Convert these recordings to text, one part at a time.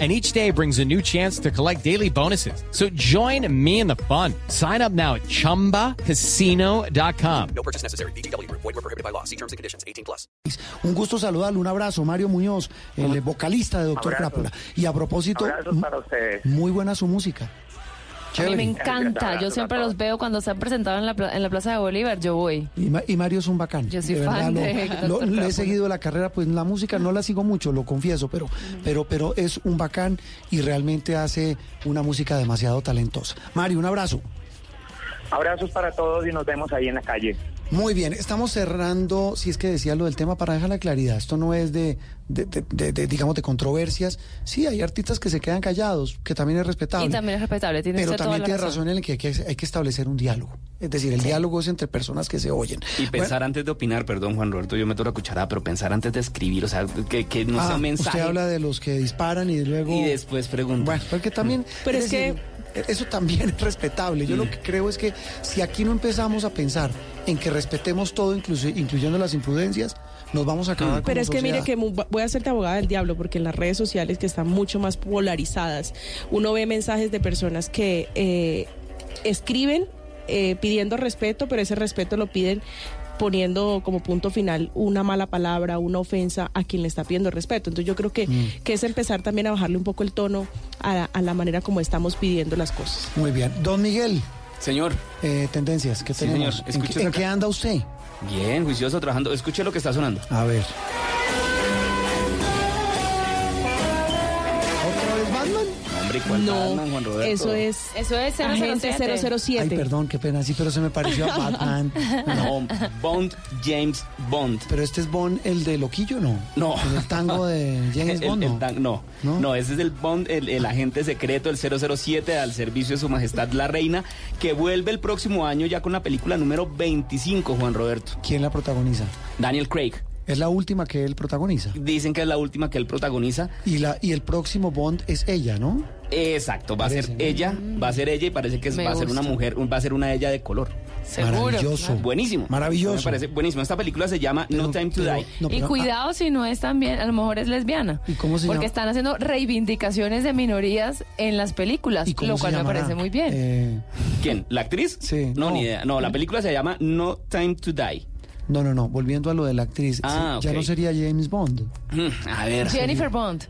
and each day brings a new chance to collect daily bonuses. So join me in the fun. Sign up now at ChumbaCasino.com. No purchase necessary. BGW. Void were prohibited by law. See terms and conditions. 18 plus. Un gusto saludarlo, un abrazo, Mario Muñoz, el vocalista de Doctor Abrazos. Crápula. Y a propósito, para ustedes. muy buena su música. A mí me encanta. Yo siempre los veo cuando se han presentado en la, pla- en la Plaza de Bolívar. Yo voy. Y, Ma- y Mario es un bacán. Yo soy de verdad, fan lo- de lo- le he seguido la carrera, pues la música no la sigo mucho, lo confieso, pero, pero, pero es un bacán y realmente hace una música demasiado talentosa. Mario, un abrazo. Abrazos para todos y nos vemos ahí en la calle. Muy bien, estamos cerrando, si es que decía lo del tema, para dejar la claridad. Esto no es de, de- de- de- de, digamos, de controversias. Sí, hay artistas que se quedan callados, que también es respetable. Y también es respetable. Tiene Pero también tiene razón. razón en el que hay, que hay que establecer un diálogo. Es decir, el diálogo es entre personas que se oyen. Y pensar antes de opinar, perdón Juan Roberto, yo meto la cuchara, pero pensar antes de escribir, o sea, que, que no sea Ah, un mensaje. usted habla de los que disparan y luego... Y después pregunta. Bueno, porque también... Pero es decir, Eso también es respetable. Yo lo que creo es que si aquí no empezamos a pensar en que respetemos todo, incluso, incluyendo las imprudencias, nos vamos a acabar Pero es que mire que voy a hacerte abogada del diablo porque en las redes sociales que están mucho más polarizadas, uno ve mensajes de personas que eh, escriben eh, pidiendo respeto, pero ese respeto lo piden poniendo como punto final una mala palabra, una ofensa a quien le está pidiendo respeto. Entonces yo creo que, Mm. que es empezar también a bajarle un poco el tono a la manera como estamos pidiendo las cosas. Muy bien. Don Miguel, Señor, eh, tendencias, ¿qué Sí, tenemos? señor. ¿En, qué, en qué anda usted? bien, juicioso, trabajando. Escuche lo que está sonando. A ver. Hombre, ¿cuál No, Batman, Juan Roberto? eso es Eso es Agente 007. 007. Ay, perdón, qué pena, sí, pero se me pareció a Batman. No, Bond, James Bond. Pero este es Bond, el de Loquillo, ¿no? No. El tango de James El- Bond, el ¿no? no, ¿No? no, ese es el Bond, el, el agente secreto, el 007 al servicio de su majestad la reina, que vuelve el próximo año ya con la película número 25, Juan Roberto. ¿Quién la protagoniza? Daniel Craig. Es la última que él protagoniza. Dicen que es la última que él protagoniza. Y, la, y el próximo Bond es ella, ¿no? Exacto, va a ser ella, va a ser ella y parece que es- va a ser una mujer, va a ser una ella de color. Seguro. Maravilloso. Buenísimo. Maravilloso. Me parece buenísimo. Esta película se llama No Time to pero- Die. no, y pero- cuidado si no es también, a lo mejor es lesbiana. ¿Y cómo se Porque llama? están haciendo reivindicaciones de minorías en las películas, ah, ¿y cómo lo se cual me parece muy bien. Eh, ¿Quién? ¿La actriz? Sí, No, no. ni idea. No, la película se llama No Time to Die. no, no, no. Volviendo a lo de la actriz. Ah, sí, Ya no sería James Bond. Mm, A ver. Jennifer Bond.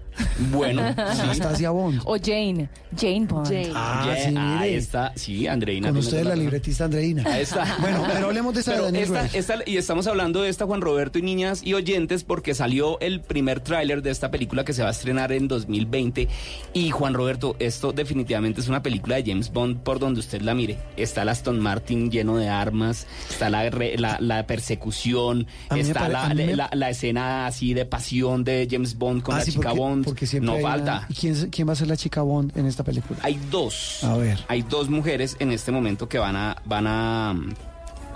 Bueno, sí. Anastasia Bond. O Jane. Jane Bond. Jane. Ah, Yeah, sí, mire. Ahí está. Sí, Andreina. Con toda la razón. libretista Andreina. Ahí está. Bueno, pero hablemos de esa de Pero Daniel esta- y estamos hablando de esta Juan Roberto y niñas y oyentes porque salió el primer tráiler de esta película que se va a estrenar en 2020 y Juan Roberto, esto definitivamente es una película de James Bond por donde usted la mire. Está el Aston Martin lleno de armas, está la, re- la, la persecución, está la, la- la escena así de pasión de James Bond con Ah, la sí, chica porque- Bond. porque siempre no hay una- falta. ¿Y quién, quién va a ser la chica Bond en esta película? Hay dos. A ver. Hay dos mujeres en este momento que van a, van a,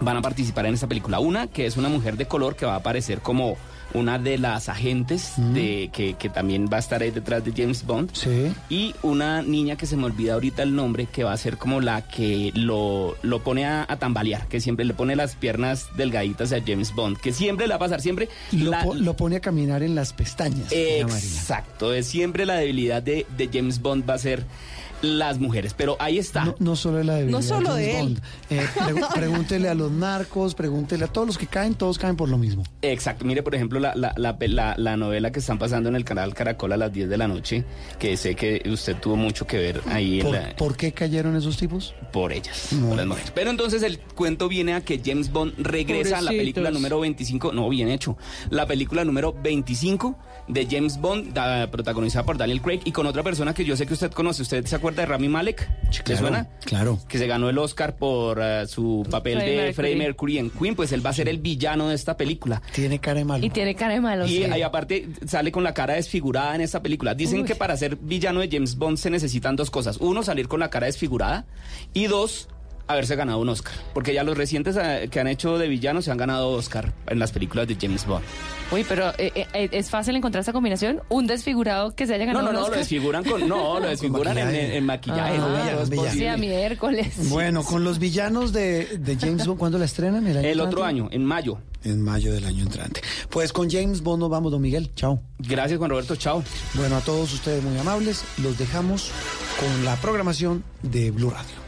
van a participar en esta película. Una que es una mujer de color que va a aparecer como una de las agentes de, que, que también va a estar ahí detrás de James Bond. Sí. Y una niña que se me olvida ahorita el nombre, que va a ser como la que lo, lo pone a, a tambalear, que siempre le pone las piernas delgaditas a James Bond, que siempre la va a pasar, siempre Lo, la- po- lo pone a caminar en las pestañas. Exacto, es siempre la debilidad de, de James Bond va a ser las mujeres, pero ahí está. No, no solo de la debilidad No solo James de él. Bond. Eh, pregúntele a los narcos, pregúntele a todos los que caen, todos caen por lo mismo. Exacto, mire por ejemplo la, la, la, la- la novela que están pasando en el canal Caracol a las 10 de la noche, que sé que usted tuvo mucho que ver ahí en ¿Por, la- por qué cayeron esos tipos? por ellas, por las mujeres. Pero entonces el cuento viene a que James Bond regresa a la película número 25, no, bien hecho, la película número 25 de James Bond, da- protagonizada por Daniel Craig y con otra persona que yo sé que usted conoce. ¿Usted se acuerda de Rami Malek? ¿Le claro, suena? claro. Que se ganó el Oscar por eh, su papel de Mercury. Freddie Mercury en Queen, pues él va a ser el villano de esta película. Tiene cara de malo. Y tiene cara de malo. Y sí. aparte sale con la cara desfigurada en esta película. Dicen Uy. que para ser villano de James Bond se necesitan dos cosas. Uno, salir con la cara desfigurada. Y dos, haberse ganado un Oscar. Porque ya los recientes eh, que han hecho de villanos se han ganado Oscar en las películas de James Bond. Uy, pero eh, eh, es fácil encontrar esta combinación. Un desfigurado que se haya No, ganado no, un no, lo Oscar. desfiguran con. No, lo desfiguran en, maquillaje. en- en maquillaje. Ah, ¿no? villano, Todo es villano. posible. Sí, a miércoles. Bueno, con los villanos de, de James Bond, ¿cuándo la estrenan? ¿El, año El otro entrante? año, en mayo. En mayo del año entrante. Pues con James Bond nos vamos, don Miguel. Chao. Gracias, Juan Roberto. Chao. Bueno, a todos ustedes muy amables, los dejamos con la programación de Blue Radio.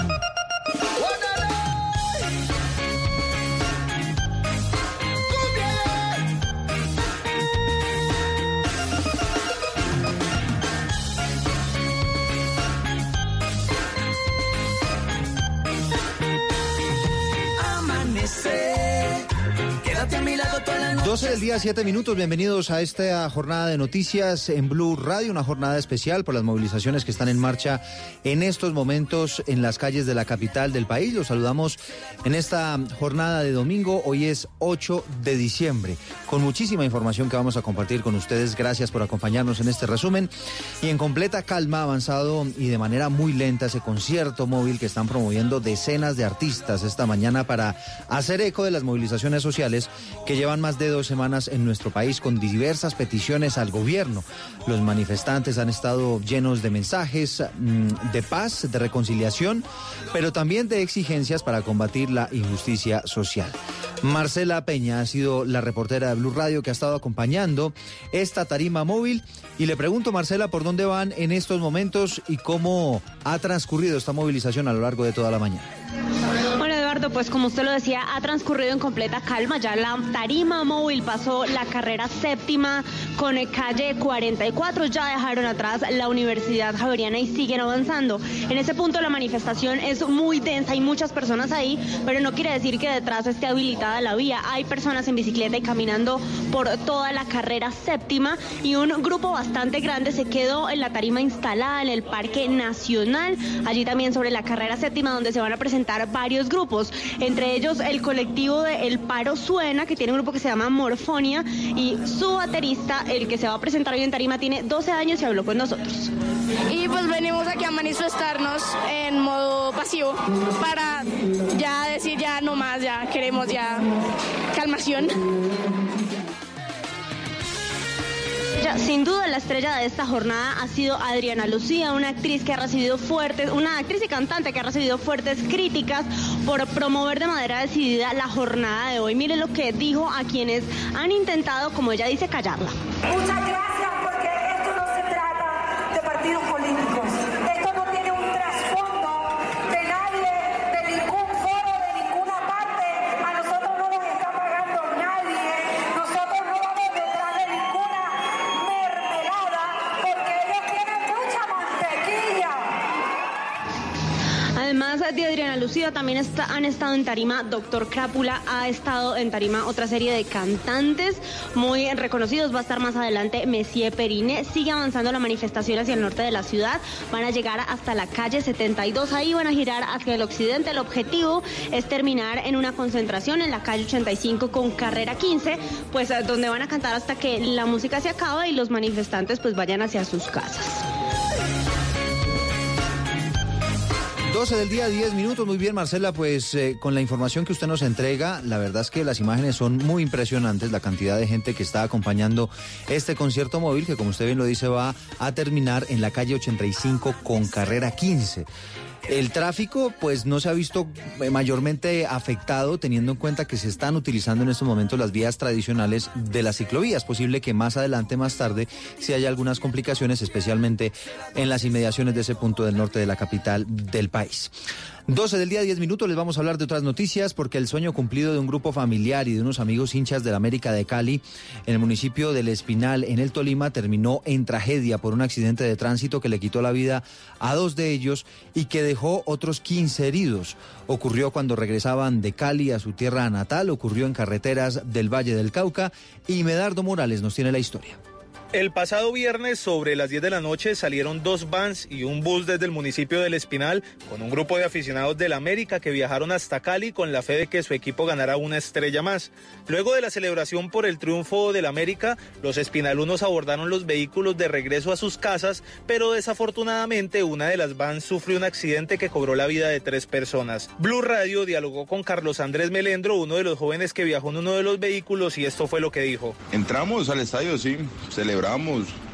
12 del día, 7 minutos. Bienvenidos a esta jornada de noticias en Blue Radio, una jornada especial por las movilizaciones que están en marcha en estos momentos en las calles de la capital del país. Los saludamos en esta jornada de domingo. Hoy es 8 de diciembre, con muchísima información que vamos a compartir con ustedes. Gracias por acompañarnos en este resumen. Y en completa calma avanzado y de manera muy lenta ese concierto móvil que están promoviendo decenas de artistas esta mañana para hacer eco de las movilizaciones sociales que llevan más de dos semanas en nuestro país con diversas peticiones al gobierno. Los manifestantes han estado llenos de mensajes mm, de paz, de reconciliación, pero también de exigencias para combatir la injusticia social. Marcela Peña ha sido la reportera de Blue Radio que ha estado acompañando esta tarima móvil y le pregunto, Marcela, por dónde van en estos momentos y cómo ha transcurrido esta movilización a lo largo de toda la mañana. Pues como usted lo decía, ha transcurrido en completa calma. Ya la tarima móvil pasó la carrera séptima con calle 44. Ya dejaron atrás la Universidad Javeriana y siguen avanzando. En ese punto la manifestación es muy densa, hay muchas personas ahí, pero no quiere decir que detrás esté habilitada la vía. Hay personas en bicicleta y caminando por toda la carrera séptima y un grupo bastante grande se quedó en la tarima instalada en el Parque Nacional. Allí también sobre la carrera séptima donde se van a presentar varios grupos, entre ellos el colectivo de El Paro Suena, que tiene un grupo que se llama Morfonia, y su baterista, el que se va a presentar hoy en Tarima, tiene 12 años y habló con nosotros. Y pues venimos aquí a manifestarnos en modo pasivo para sin duda la estrella de esta jornada ha sido Adriana Lucía, una actriz que ha recibido fuertes, una actriz y cantante que ha recibido fuertes críticas por promover de manera decidida la jornada de hoy. Mire lo que dijo a quienes han intentado, como ella dice, callarla. Muchas gracias porque esto no se trata de partidos políticos. Esto no tiene un trasfondo También han estado en tarima Doctor Crápula, ha estado en tarima otra serie de cantantes muy reconocidos. Va a estar más adelante Messier Perine. Sigue avanzando la manifestación hacia el norte de la ciudad. Van a llegar hasta la calle 72. Ahí van a girar hacia el occidente. El objetivo es terminar en una concentración en la calle 85 con carrera 15, pues donde van a cantar hasta que la música se acabe y los manifestantes pues vayan hacia sus casas. 12 del día, 10 minutos. Muy bien, Marcela, pues eh, con la información que usted nos entrega, la verdad es que las imágenes son muy impresionantes, la cantidad de gente que está acompañando este concierto móvil, que como usted bien lo dice, va a terminar en la calle 85 con carrera 15. El tráfico pues no se ha visto eh, mayormente afectado teniendo en cuenta que se están utilizando en estos momentos las vías tradicionales de las ciclovías. Posible que más adelante, más tarde, si haya algunas complicaciones, especialmente en las inmediaciones de ese punto del norte de la capital del país. 12 del día, 10 minutos, les vamos a hablar de otras noticias porque el sueño cumplido de un grupo familiar y de unos amigos hinchas de la América de Cali en el municipio del Espinal, en el Tolima, terminó en tragedia por un accidente de tránsito que le quitó la vida a dos de ellos y que dejó otros 15 heridos. Ocurrió cuando regresaban de Cali a su tierra natal, ocurrió en carreteras del Valle del Cauca y Medardo Morales nos tiene la historia. El pasado viernes sobre las 10 de la noche salieron dos vans y un bus desde el municipio del Espinal con un grupo de aficionados del América que viajaron hasta Cali con la fe de que su equipo ganara una estrella más. Luego de la celebración por el triunfo del América, los espinalunos abordaron los vehículos de regreso a sus casas, pero desafortunadamente una de las vans sufrió un accidente que cobró la vida de tres personas. Blue Radio dialogó con Carlos Andrés Melendro, uno de los jóvenes que viajó en uno de los vehículos y esto fue lo que dijo. Entramos al estadio, sí, celebramos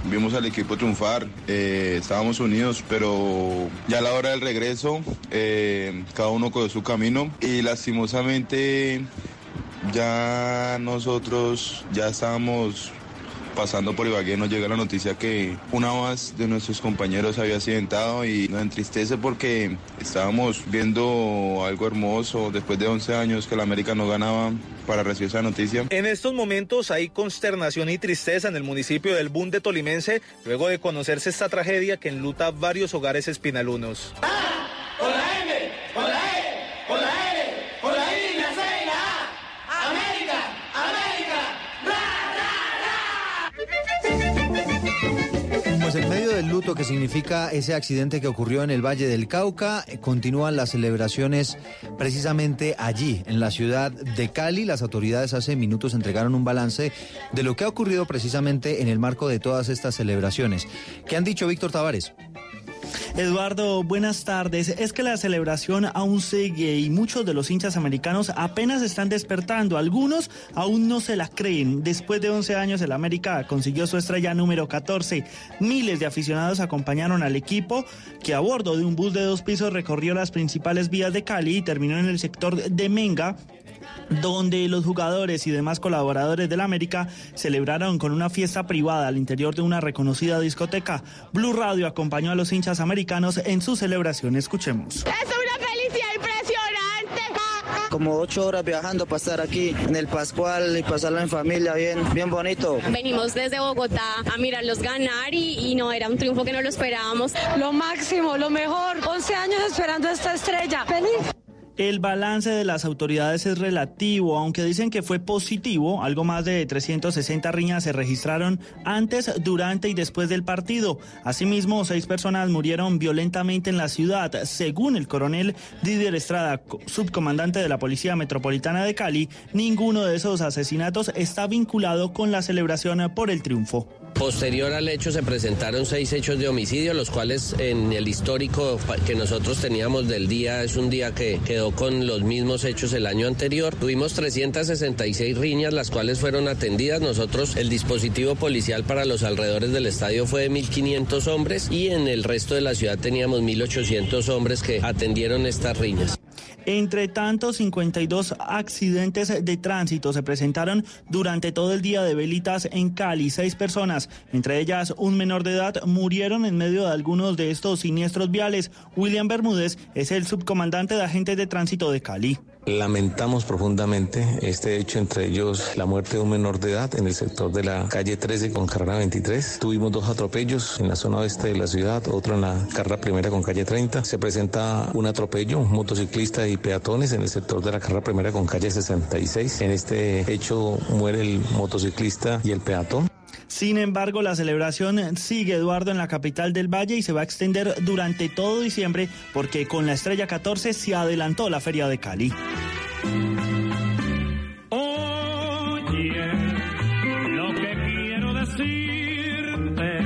vimos al equipo triunfar, eh, estábamos unidos, pero ya a la hora del regreso, eh, cada uno cogió su camino y lastimosamente ya nosotros ya estábamos pasando por Ibagué nos llega la noticia que una más de nuestros compañeros había accidentado y nos entristece porque estábamos viendo algo hermoso después de 11 años que la América no ganaba para recibir esa noticia. En estos momentos hay consternación y tristeza en el municipio del Bunde Tolimense luego de conocerse esta tragedia que enluta varios hogares espinalunos. Pues luto que significa ese accidente que ocurrió en el Valle del Cauca, continúan las celebraciones precisamente allí, en la ciudad de Cali. Las autoridades hace minutos entregaron un balance de lo que ha ocurrido precisamente en el marco de todas estas celebraciones. ¿Qué han dicho Víctor Tavares? Eduardo, buenas tardes. Es que la celebración aún sigue y muchos de los hinchas americanos apenas están despertando. Algunos aún no se la creen. Después de 11 años, el América consiguió su estrella número 14. Miles de aficionados acompañaron al equipo que a bordo de un bus de dos pisos recorrió las principales vías de Cali y terminó en el sector de Menga donde los jugadores y demás colaboradores del América celebraron con una fiesta privada al interior de una reconocida discoteca. Blue Radio acompañó a los hinchas americanos en su celebración. Escuchemos. Es una felicidad impresionante. Como ocho horas viajando para estar aquí en el Pascual y pasarlo en familia bien, bien bonito. Venimos desde Bogotá a mirarlos ganar y, y no era un triunfo que no lo esperábamos. Lo máximo, lo mejor. 11 años esperando esta estrella. Feliz. El balance de las autoridades es relativo, aunque dicen que fue positivo. Algo más de 360 riñas se registraron antes, durante y después del partido. Asimismo, seis personas murieron violentamente en la ciudad. Según el coronel Didier Estrada, subcomandante de la Policía Metropolitana de Cali, ninguno de esos asesinatos está vinculado con la celebración por el triunfo. Posterior al hecho se presentaron seis hechos de homicidio, los cuales en el histórico que nosotros teníamos del día es un día que quedó con los mismos hechos el año anterior. Tuvimos 366 riñas, las cuales fueron atendidas. Nosotros, el dispositivo policial para los alrededores del estadio fue de 1.500 hombres y en el resto de la ciudad teníamos 1.800 hombres que atendieron estas riñas. Entre tanto, 52 accidentes de tránsito se presentaron durante todo el día de velitas en Cali. Seis personas, entre ellas un menor de edad, murieron en medio de algunos de estos siniestros viales. William Bermúdez es el subcomandante de agentes de tránsito de Cali. Lamentamos profundamente este hecho, entre ellos la muerte de un menor de edad en el sector de la calle 13 con carrera 23. Tuvimos dos atropellos en la zona oeste de la ciudad, otro en la carrera primera con calle 30. Se presenta un atropello, motociclista y peatones en el sector de la carrera primera con calle 66. En este hecho muere el motociclista y el peatón. Sin embargo, la celebración sigue, Eduardo, en la capital del Valle y se va a extender durante todo diciembre porque con la estrella 14 se adelantó la Feria de Cali. Oye, lo que quiero decirte,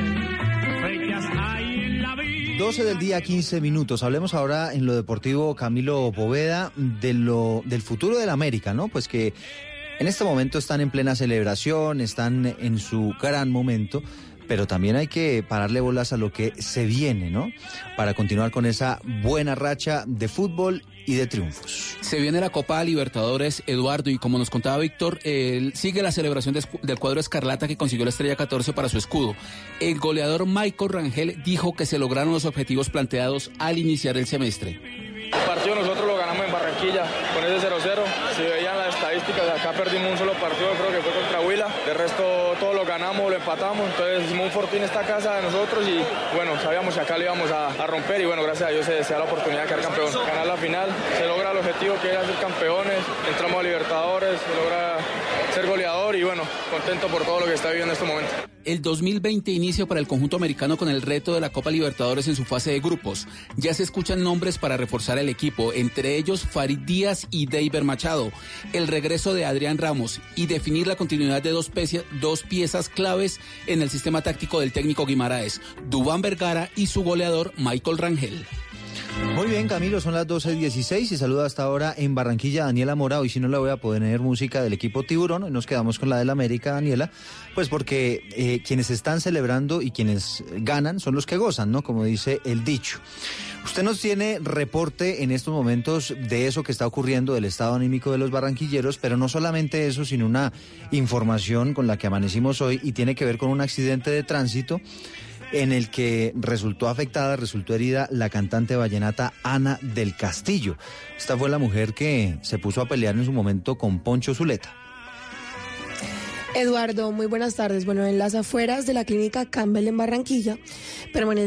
fechas hay en la vida. 12 del día, 15 minutos. Hablemos ahora en lo deportivo, Camilo Poveda, de lo, del futuro del América, ¿no? Pues que en este momento están en plena celebración, están en su gran momento, pero también hay que pararle bolas a lo que se viene, ¿no? Para continuar con esa buena racha de fútbol y de triunfos. Se viene la Copa Libertadores, Eduardo, y como nos contaba Víctor, él sigue la celebración de- del cuadro Escarlata que consiguió la estrella 14 para su escudo. El goleador Michael Rangel dijo que se lograron los objetivos planteados al iniciar el semestre. El partido nosotros lo ganamos en Barranquilla con ese 0-0. Si veían las estadísticas, acá perdimos un solo partido, creo que fue contra Huila. De resto, todo lo ganamos, lo empatamos. Entonces, hicimos un fortín esta casa de nosotros y bueno, sabíamos que acá le íbamos a, romper. Y bueno, gracias a Dios se, se da la oportunidad de quedar campeón. Ganar la final, se logra el objetivo que era ser campeones. Entramos a Libertadores, se logra goleador y bueno, contento por todo lo que está viviendo en este momento. El 2020 inicia para el conjunto americano con el reto de la Copa Libertadores en su fase de grupos. Ya se escuchan nombres para reforzar el equipo, entre ellos Farid Díaz y Deiber Machado, el regreso de Adrián Ramos y definir la continuidad de dos, pecie- dos piezas claves en el sistema táctico del técnico Guimaraes, Dubán Vergara y su goleador Michael Rangel. Muy bien, Camilo, son las 12.16 y saluda hasta ahora en Barranquilla Daniela Mora. Hoy si no le voy a poner música del equipo Tiburón, nos quedamos con la del América, Daniela, pues porque eh, quienes están celebrando y quienes ganan son los que gozan, ¿no? Como dice el dicho. Usted nos tiene reporte en estos momentos de eso que está ocurriendo, del estado anímico de los barranquilleros, pero no solamente eso, sino una información con la que amanecimos hoy y tiene que ver con un accidente de tránsito en el que resultó afectada, resultó herida la cantante vallenata Ana del Castillo. Esta fue la mujer que se puso a pelear en su momento con Poncho Zuleta. Eduardo, muy buenas tardes. Bueno, en las afueras de la clínica Campbell en Barranquilla,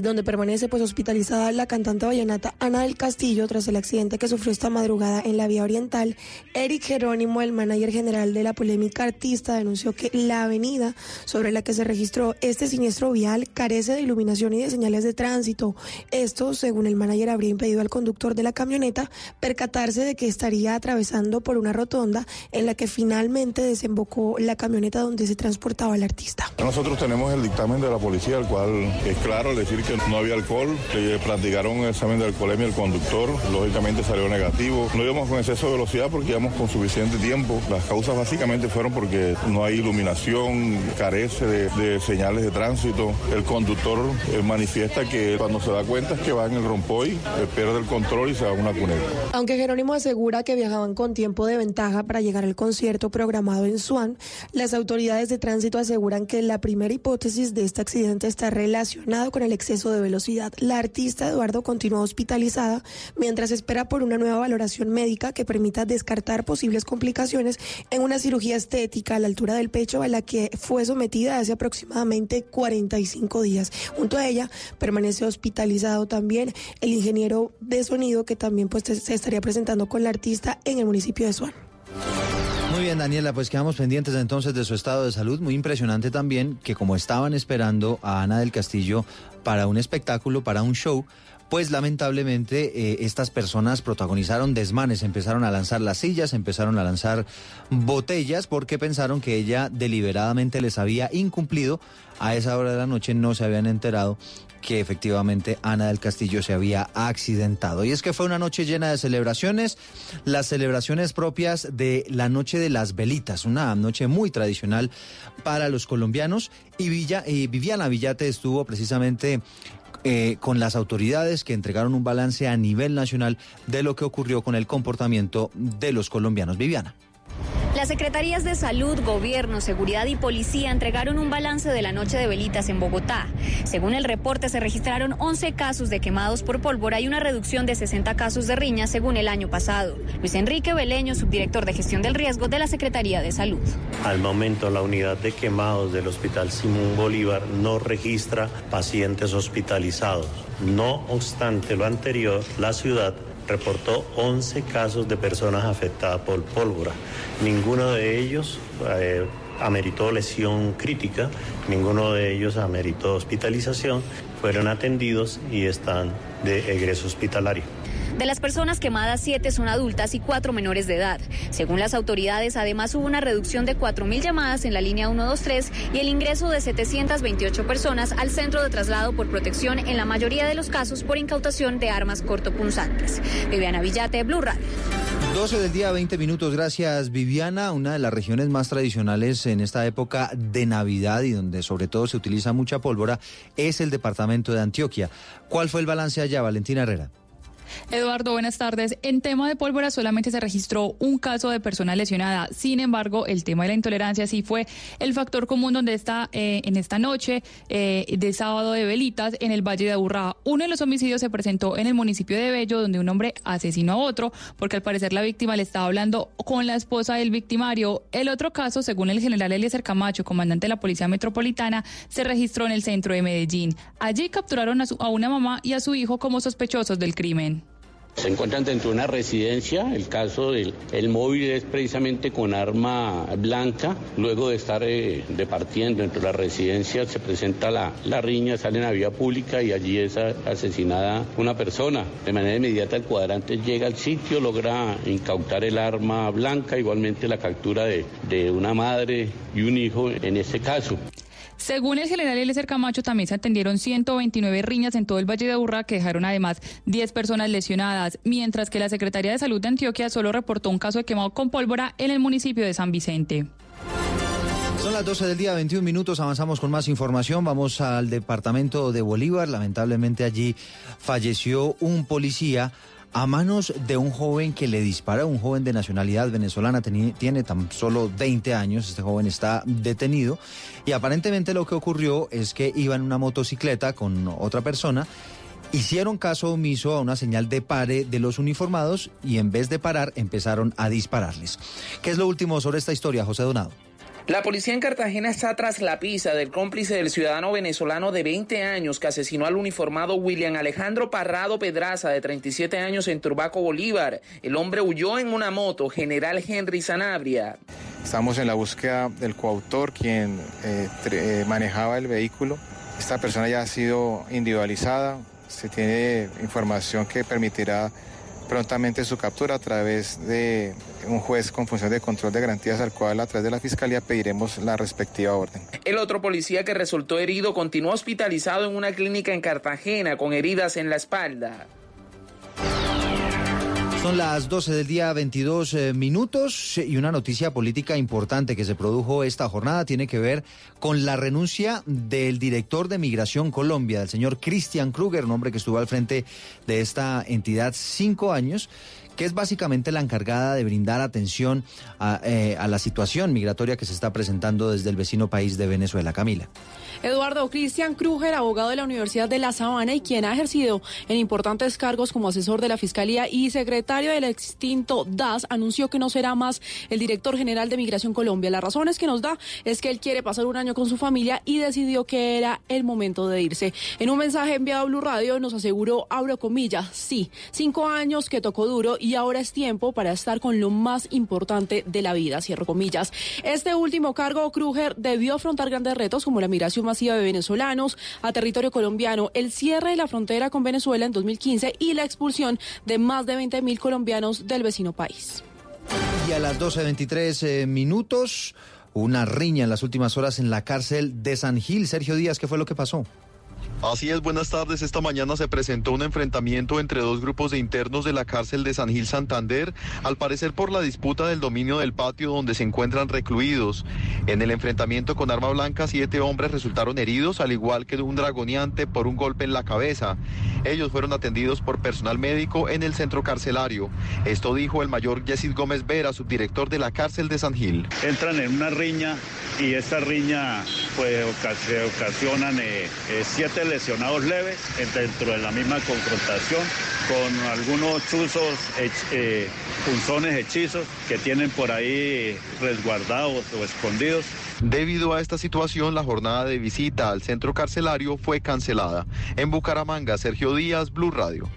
donde permanece pues hospitalizada la cantante vallenata Ana del Castillo tras el accidente que sufrió esta madrugada en la vía oriental, Eric Jerónimo, el manager general de la polémica artista, denunció que la avenida sobre la que se registró este siniestro vial carece de iluminación y de señales de tránsito. Esto, según el manager, habría impedido al conductor de la camioneta percatarse de que estaría atravesando por una rotonda en la que finalmente desembocó la camioneta donde se transportaba el artista. Nosotros tenemos el dictamen de la policía, el cual es claro al decir que no había alcohol, que practicaron un examen de alcoholemia el conductor, lógicamente salió negativo. No íbamos con exceso de velocidad porque íbamos con suficiente tiempo. Las causas básicamente fueron porque no hay iluminación, carece de, de señales de tránsito. El conductor eh, manifiesta que cuando se da cuenta es que va en el rompoy, eh, pierde el control y se va a una cuneta. Aunque Jerónimo asegura que viajaban con tiempo de ventaja para llegar al concierto programado en Swan, las autoridades de tránsito aseguran que la primera hipótesis de este accidente está relacionado con el exceso de velocidad. La artista Eduardo continúa hospitalizada mientras espera por una nueva valoración médica que permita descartar posibles complicaciones en una cirugía estética a la altura del pecho a la que fue sometida hace aproximadamente 45 días. Junto a ella permanece hospitalizado también el ingeniero de sonido que también pues se estaría presentando con la artista en el municipio de Swan. Muy bien, Daniela, pues quedamos pendientes entonces de su estado de salud. Muy impresionante también que como estaban esperando a Ana del Castillo para un espectáculo, para un show, pues lamentablemente eh, estas personas protagonizaron desmanes, empezaron a lanzar las sillas, empezaron a lanzar botellas porque pensaron que ella deliberadamente les había incumplido. A esa hora de la noche no se habían enterado que efectivamente Ana del Castillo se había accidentado. Y es que fue una noche llena de celebraciones, las celebraciones propias de la Noche de las Velitas, una noche muy tradicional para los colombianos. Y, Villa, y Viviana Villate estuvo precisamente eh, con las autoridades que entregaron un balance a nivel nacional de lo que ocurrió con el comportamiento de los colombianos. Viviana. Las secretarías de Salud, Gobierno, Seguridad y Policía entregaron un balance de la noche de velitas en Bogotá. Según el reporte, se registraron 11 casos de quemados por pólvora y una reducción de 60 casos de riña según el año pasado. Luis Enrique Beleño, subdirector de gestión del riesgo de la Secretaría de Salud. Al momento, la unidad de quemados del Hospital Simón Bolívar no registra pacientes hospitalizados. No obstante lo anterior, la ciudad reportó 11 casos de personas afectadas por pólvora. Ninguno de ellos eh, ameritó lesión crítica, ninguno de ellos ameritó hospitalización, fueron atendidos y están de egreso hospitalario. De las personas quemadas, siete son adultas y cuatro menores de edad. Según las autoridades, además hubo una reducción de 4.000 llamadas en la línea 123 y el ingreso de 728 personas al centro de traslado por protección, en la mayoría de los casos por incautación de armas cortopunzantes. Viviana Villate, Blue Radio. 12 del día, 20 minutos. Gracias, Viviana. Una de las regiones más tradicionales en esta época de Navidad y donde sobre todo se utiliza mucha pólvora es el departamento de Antioquia. ¿Cuál fue el balance allá, Valentina Herrera? Eduardo, buenas tardes. En tema de pólvora solamente se registró un caso de persona lesionada. Sin embargo, el tema de la intolerancia sí fue el factor común donde está eh, en esta noche eh, de sábado de velitas en el Valle de Aburrá. Uno de los homicidios se presentó en el municipio de Bello, donde un hombre asesinó a otro porque al parecer la víctima le estaba hablando con la esposa del victimario. El otro caso, según el general Eliezer Camacho, comandante de la Policía Metropolitana, se registró en el centro de Medellín. Allí capturaron a, a una mamá y a su hijo como sospechosos del crimen. Se encuentran dentro de una residencia, el caso del el móvil es precisamente con arma blanca, luego de estar eh, departiendo dentro de la residencia se presenta la, la riña, salen a vía pública y allí es asesinada una persona. De manera inmediata el cuadrante llega al sitio, logra incautar el arma blanca, igualmente la captura de, de una madre y un hijo en este caso. Según el general Eliezer Camacho, también se atendieron 129 riñas en todo el Valle de Aburrá, que dejaron además 10 personas lesionadas, mientras que la Secretaría de Salud de Antioquia solo reportó un caso de quemado con pólvora en el municipio de San Vicente. Son las 12 del día, 21 minutos, avanzamos con más información, vamos al departamento de Bolívar, lamentablemente allí falleció un policía a manos de un joven que le dispara, un joven de nacionalidad venezolana, tiene tan solo 20 años, este joven está detenido y aparentemente lo que ocurrió es que iba en una motocicleta con otra persona, hicieron caso omiso a una señal de pare de los uniformados y en vez de parar empezaron a dispararles. ¿Qué es lo último sobre esta historia, José Donado? La policía en Cartagena está tras la pista del cómplice del ciudadano venezolano de 20 años que asesinó al uniformado William Alejandro Parrado Pedraza de 37 años en Turbaco, Bolívar. El hombre huyó en una moto, General Henry Sanabria. Estamos en la búsqueda del coautor, quien eh, eh, manejaba el vehículo. Esta persona ya ha sido individualizada. Se tiene información que permitirá prontamente su captura a través de un juez con función de control de garantías al cual a través de la Fiscalía pediremos la respectiva orden. El otro policía que resultó herido continúa hospitalizado en una clínica en Cartagena con heridas en la espalda. Son las 12 del día 22 eh, minutos y una noticia política importante que se produjo esta jornada tiene que ver con la renuncia del director de Migración Colombia, del señor Christian Kruger, un hombre que estuvo al frente de esta entidad cinco años que es básicamente la encargada de brindar atención a, eh, a la situación migratoria que se está presentando desde el vecino país de Venezuela. Camila. Eduardo Cristian Kruger, abogado de la Universidad de La Sabana y quien ha ejercido en importantes cargos como asesor de la Fiscalía y secretario del extinto DAS, anunció que no será más el director general de Migración Colombia. Las razones que nos da es que él quiere pasar un año con su familia y decidió que era el momento de irse. En un mensaje enviado a Blue Radio nos aseguró, abro comillas, sí, cinco años que tocó duro y ahora es tiempo para estar con lo más importante de la vida, cierro comillas. Este último cargo, Kruger debió afrontar grandes retos como la migración de venezolanos a territorio colombiano, el cierre de la frontera con Venezuela en 2015 y la expulsión de más de 20 mil colombianos del vecino país. Y a las 12.23 eh, minutos, una riña en las últimas horas en la cárcel de San Gil. Sergio Díaz, ¿qué fue lo que pasó? Así es, buenas tardes. Esta mañana se presentó un enfrentamiento entre dos grupos de internos de la cárcel de San Gil Santander, al parecer por la disputa del dominio del patio donde se encuentran recluidos. En el enfrentamiento con arma blanca, siete hombres resultaron heridos, al igual que un dragoneante por un golpe en la cabeza. Ellos fueron atendidos por personal médico en el centro carcelario. Esto dijo el mayor Yesid Gómez Vera, subdirector de la cárcel de San Gil. Entran en una riña y esta riña pues se ocasionan eh, eh, siete lesionados leves dentro de la misma confrontación con algunos chuzos, eh, punzones, hechizos que tienen por ahí resguardados o escondidos. Debido a esta situación, la jornada de visita al centro carcelario fue cancelada. En Bucaramanga, Sergio Díaz, Blue Radio.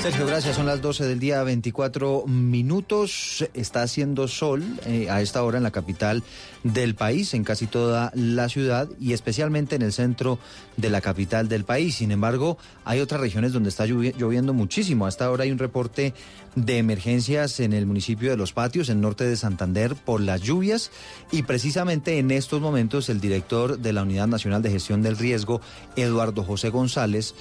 Sergio, gracias. Son las 12 del día, 24 minutos. Está haciendo sol eh, a esta hora en la capital del país, en casi toda la ciudad y especialmente en el centro de la capital del país. Sin embargo, hay otras regiones donde está lloviendo muchísimo. A esta hora hay un reporte de emergencias en el municipio de Los Patios, en norte de Santander, por las lluvias. Y precisamente en estos momentos el director de la Unidad Nacional de Gestión del Riesgo, Eduardo José González,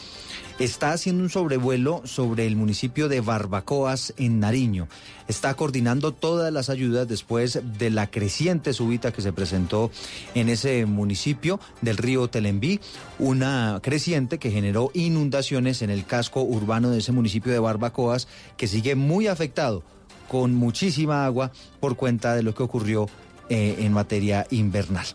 está haciendo un sobrevuelo sobre el municipio de Barbacoas en Nariño. Está coordinando todas las ayudas después de la creciente súbita que se presentó en ese municipio del río Telembí, una creciente que generó inundaciones en el casco urbano de ese municipio de Barbacoas que sigue muy afectado con muchísima agua por cuenta de lo que ocurrió eh, en materia invernal.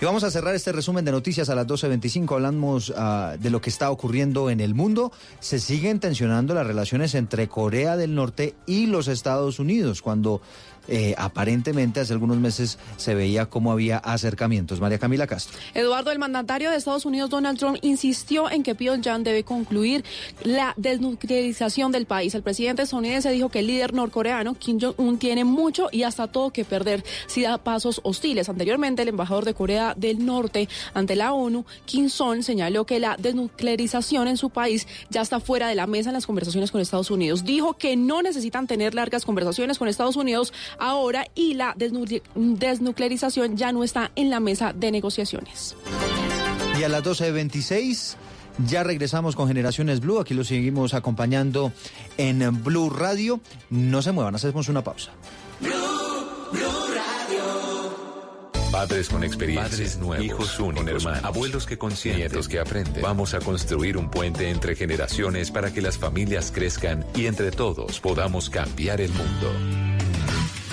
Y vamos a cerrar este resumen de noticias a las 12.25. Hablamos uh, de lo que está ocurriendo en el mundo. Se siguen tensionando las relaciones entre Corea del Norte y los Estados Unidos cuando eh, aparentemente hace algunos meses se veía cómo había acercamientos. María Camila Castro. Eduardo, el mandatario de Estados Unidos, Donald Trump, insistió en que Pyongyang debe concluir la desnuclearización del país. El presidente estadounidense dijo que el líder norcoreano, Kim Jong-un, tiene mucho y hasta todo que perder si da pasos hostiles. Anteriormente, el embajador de Corea del Norte ante la ONU, Kim Son, señaló que la desnuclearización en su país ya está fuera de la mesa en las conversaciones con Estados Unidos. Dijo que no necesitan tener largas conversaciones con Estados Unidos ahora y la desnuclearización ya no está en la mesa de negociaciones. Y a las 12.26 ya regresamos con Generaciones Blue, aquí lo seguimos acompañando en Blue Radio. No se muevan, hacemos una pausa. Padres con experiencia, Padres nuevos, hijos únicos, hermanos, abuelos que consienten, nietos que aprenden. Vamos a construir un puente entre generaciones para que las familias crezcan y entre todos podamos cambiar el mundo.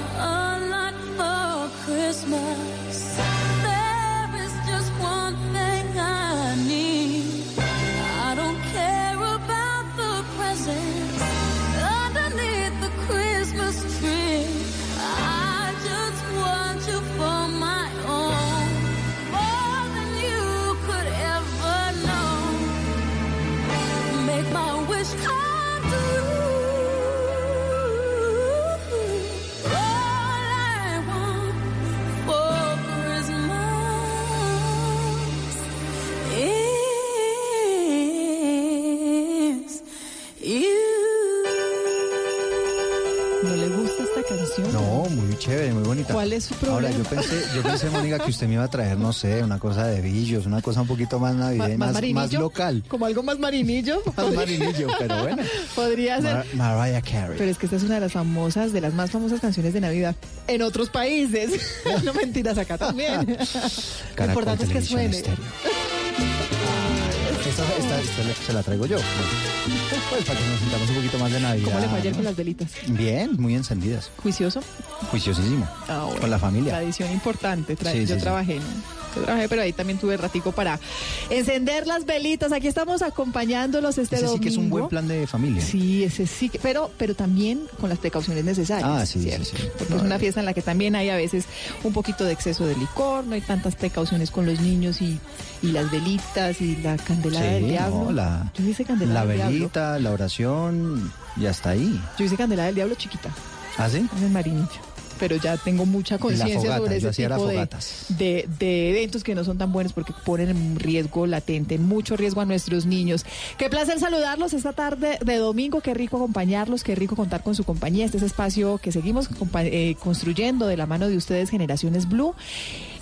Want a lot for Christmas. No, muy chévere, muy bonita. ¿Cuál es su problema? Ahora, yo pensé, yo pensé, Mónica, que usted me iba a traer, no sé, una cosa de billos, una cosa un poquito más navideña, más, local. Como algo más marinillo. Más marinillo, pero bueno. Podría ser. Mar- Mariah Carey. Pero es que esta es una de las famosas, de las más famosas canciones de Navidad en otros países. no mentiras, acá también. Lo importante es que suene. Estéreo. Se la traigo yo. Pues para que nos sintamos un poquito más de Navidad. ¿Cómo le fue ayer ¿no? con las velitas? Bien, muy encendidas. ¿Juicioso? Juiciosísimo. Ah, bueno. Con la familia. Tradición importante. tra- Sí, Yo sí, sí. trabajé, ¿no? Yo trabajé, pero ahí también tuve ratico para encender las velitas. Aquí estamos acompañándolos este Ese sí domingo. que es un buen plan de familia. Sí, ese sí, que- pero, pero también con las precauciones necesarias. Ah, sí, sí, ¿cierto? sí. Porque es una fiesta en la que también hay a veces un poquito de exceso de licor, no hay tantas precauciones con los niños y, y las velitas y la candelada del Sí, diablo. no, la, Yo hice candelada la del diablo. velita, la oración, y hasta ahí. Yo hice candelada del diablo chiquita, ¿Ah, sí? en el marinillo. Pero ya tengo mucha conciencia sobre ese tipo de, de, de eventos que no son tan buenos porque ponen en riesgo latente, en mucho riesgo a nuestros niños. Qué placer saludarlos esta tarde de domingo, qué rico acompañarlos, qué rico contar con su compañía, este es espacio que seguimos eh, construyendo de la mano de ustedes, Generaciones Blue.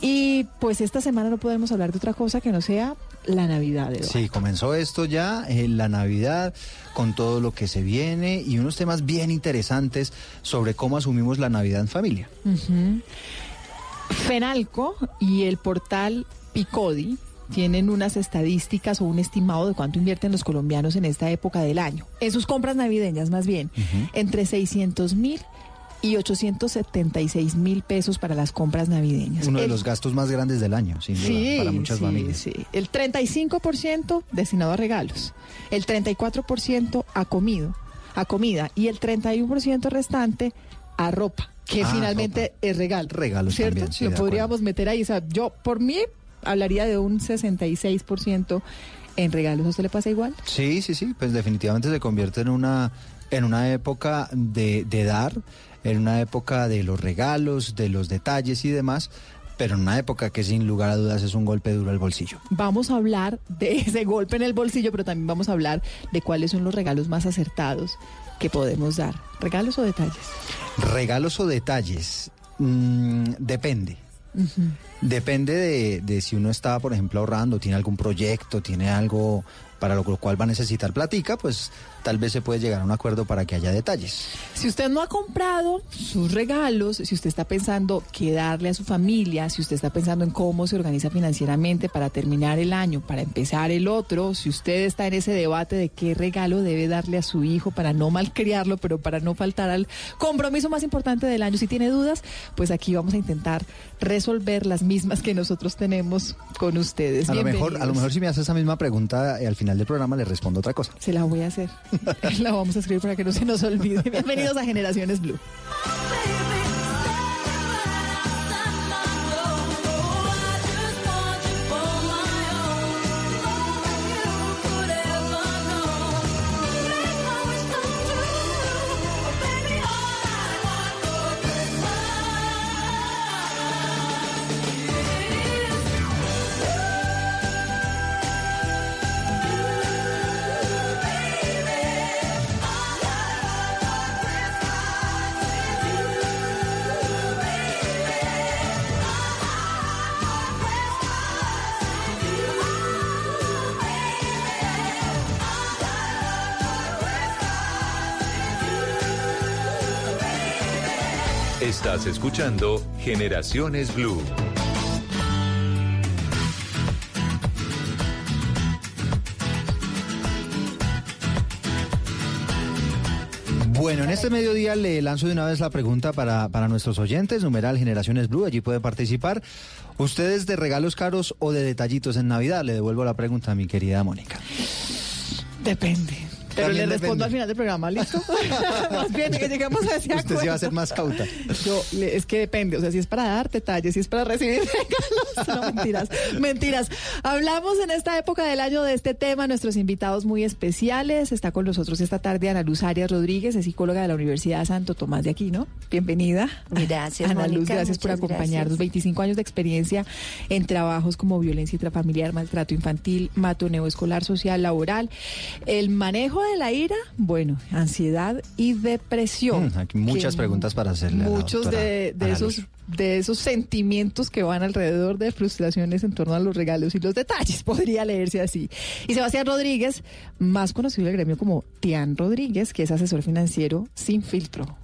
Y pues esta semana no podemos hablar de otra cosa que no sea la Navidad. Eduardo. Sí, comenzó esto ya, eh, la Navidad, con todo lo que se viene y unos temas bien interesantes sobre cómo asumimos la Navidad en familia. Fenalco y el portal Picodi tienen unas estadísticas o un estimado de cuánto invierten los colombianos en esta época del año. En sus compras navideñas, más bien, entre 600 mil y 876 mil pesos para las compras navideñas. Uno de El- los gastos más grandes del año, sin duda, Sí, para muchas sí, familias. sí. El 35% destinado a regalos, el 34% a comido, a comida y el 31% restante a ropa, que Ah, finalmente es regalo. Regalos ¿cierto? también, sí, Lo de podríamos meter ahí. O sea, yo por mí hablaría de un 66% en regalos. ¿A usted le pasa igual? Sí, sí, sí, pues definitivamente se convierte en una, en una época de, de dar, en una época de los regalos, de los detalles y demás, pero en una época que sin lugar a dudas es un golpe duro al bolsillo. Vamos a hablar de ese golpe en el bolsillo, pero también vamos a hablar de cuáles son los regalos más acertados que podemos dar. ¿Regalos o detalles? Regalos o detalles, Mm, depende. Depende de, de si uno está, por ejemplo, ahorrando, tiene algún proyecto, tiene algo para lo cual va a necesitar platica, pues tal vez se puede llegar a un acuerdo para que haya detalles. Si usted no ha comprado sus regalos, si usted está pensando qué darle a su familia, si usted está pensando en cómo se organiza financieramente para terminar el año, para empezar el otro, si usted está en ese debate de qué regalo debe darle a su hijo para no malcriarlo, pero para no faltar al compromiso más importante del año, si tiene dudas, pues aquí vamos a intentar resolver las mismas que nosotros tenemos con ustedes. A lo, mejor, a lo mejor si me hace esa misma pregunta eh, al final del programa le respondo otra cosa. Se la voy a hacer. la vamos a escribir para que no se nos olvide. Bienvenidos a Generaciones Blue. Estás escuchando Generaciones Blue. Bueno, en este mediodía le lanzo de una vez la pregunta para, para nuestros oyentes, numeral Generaciones Blue, allí puede participar. ¿Ustedes de regalos caros o de detallitos en Navidad? Le devuelvo la pregunta a mi querida Mónica. Depende. Pero También le respondo depende. al final del programa, ¿listo? Más bien que lleguemos a ese Usted sí va a ser acuerdo. más cauta. Yo, le- es que depende, o sea, si es para dar detalles, si es para recibir regalos, no mentiras, mentiras. Hablamos en esta época del año de este tema, nuestros invitados muy especiales. Está con nosotros esta tarde Ana Luz Arias Rodríguez, es psicóloga de la Universidad Santo Tomás de Aquino. Bienvenida. Gracias, Ana Luz, Mónica, gracias por muchas acompañarnos. gracias. 25 años de experiencia en trabajos como violencia intrafamiliar, maltrato infantil, matoneo escolar, social, laboral. El manejo de la ira, bueno, ansiedad y depresión. Mm, aquí muchas preguntas para hacerle a la Muchos doctora de, de esos de esos sentimientos que van alrededor de frustraciones en torno a los regalos y los detalles, podría leerse así. Y Sebastián Rodríguez, más conocido en el gremio como Tian Rodríguez, que es asesor financiero sin filtro.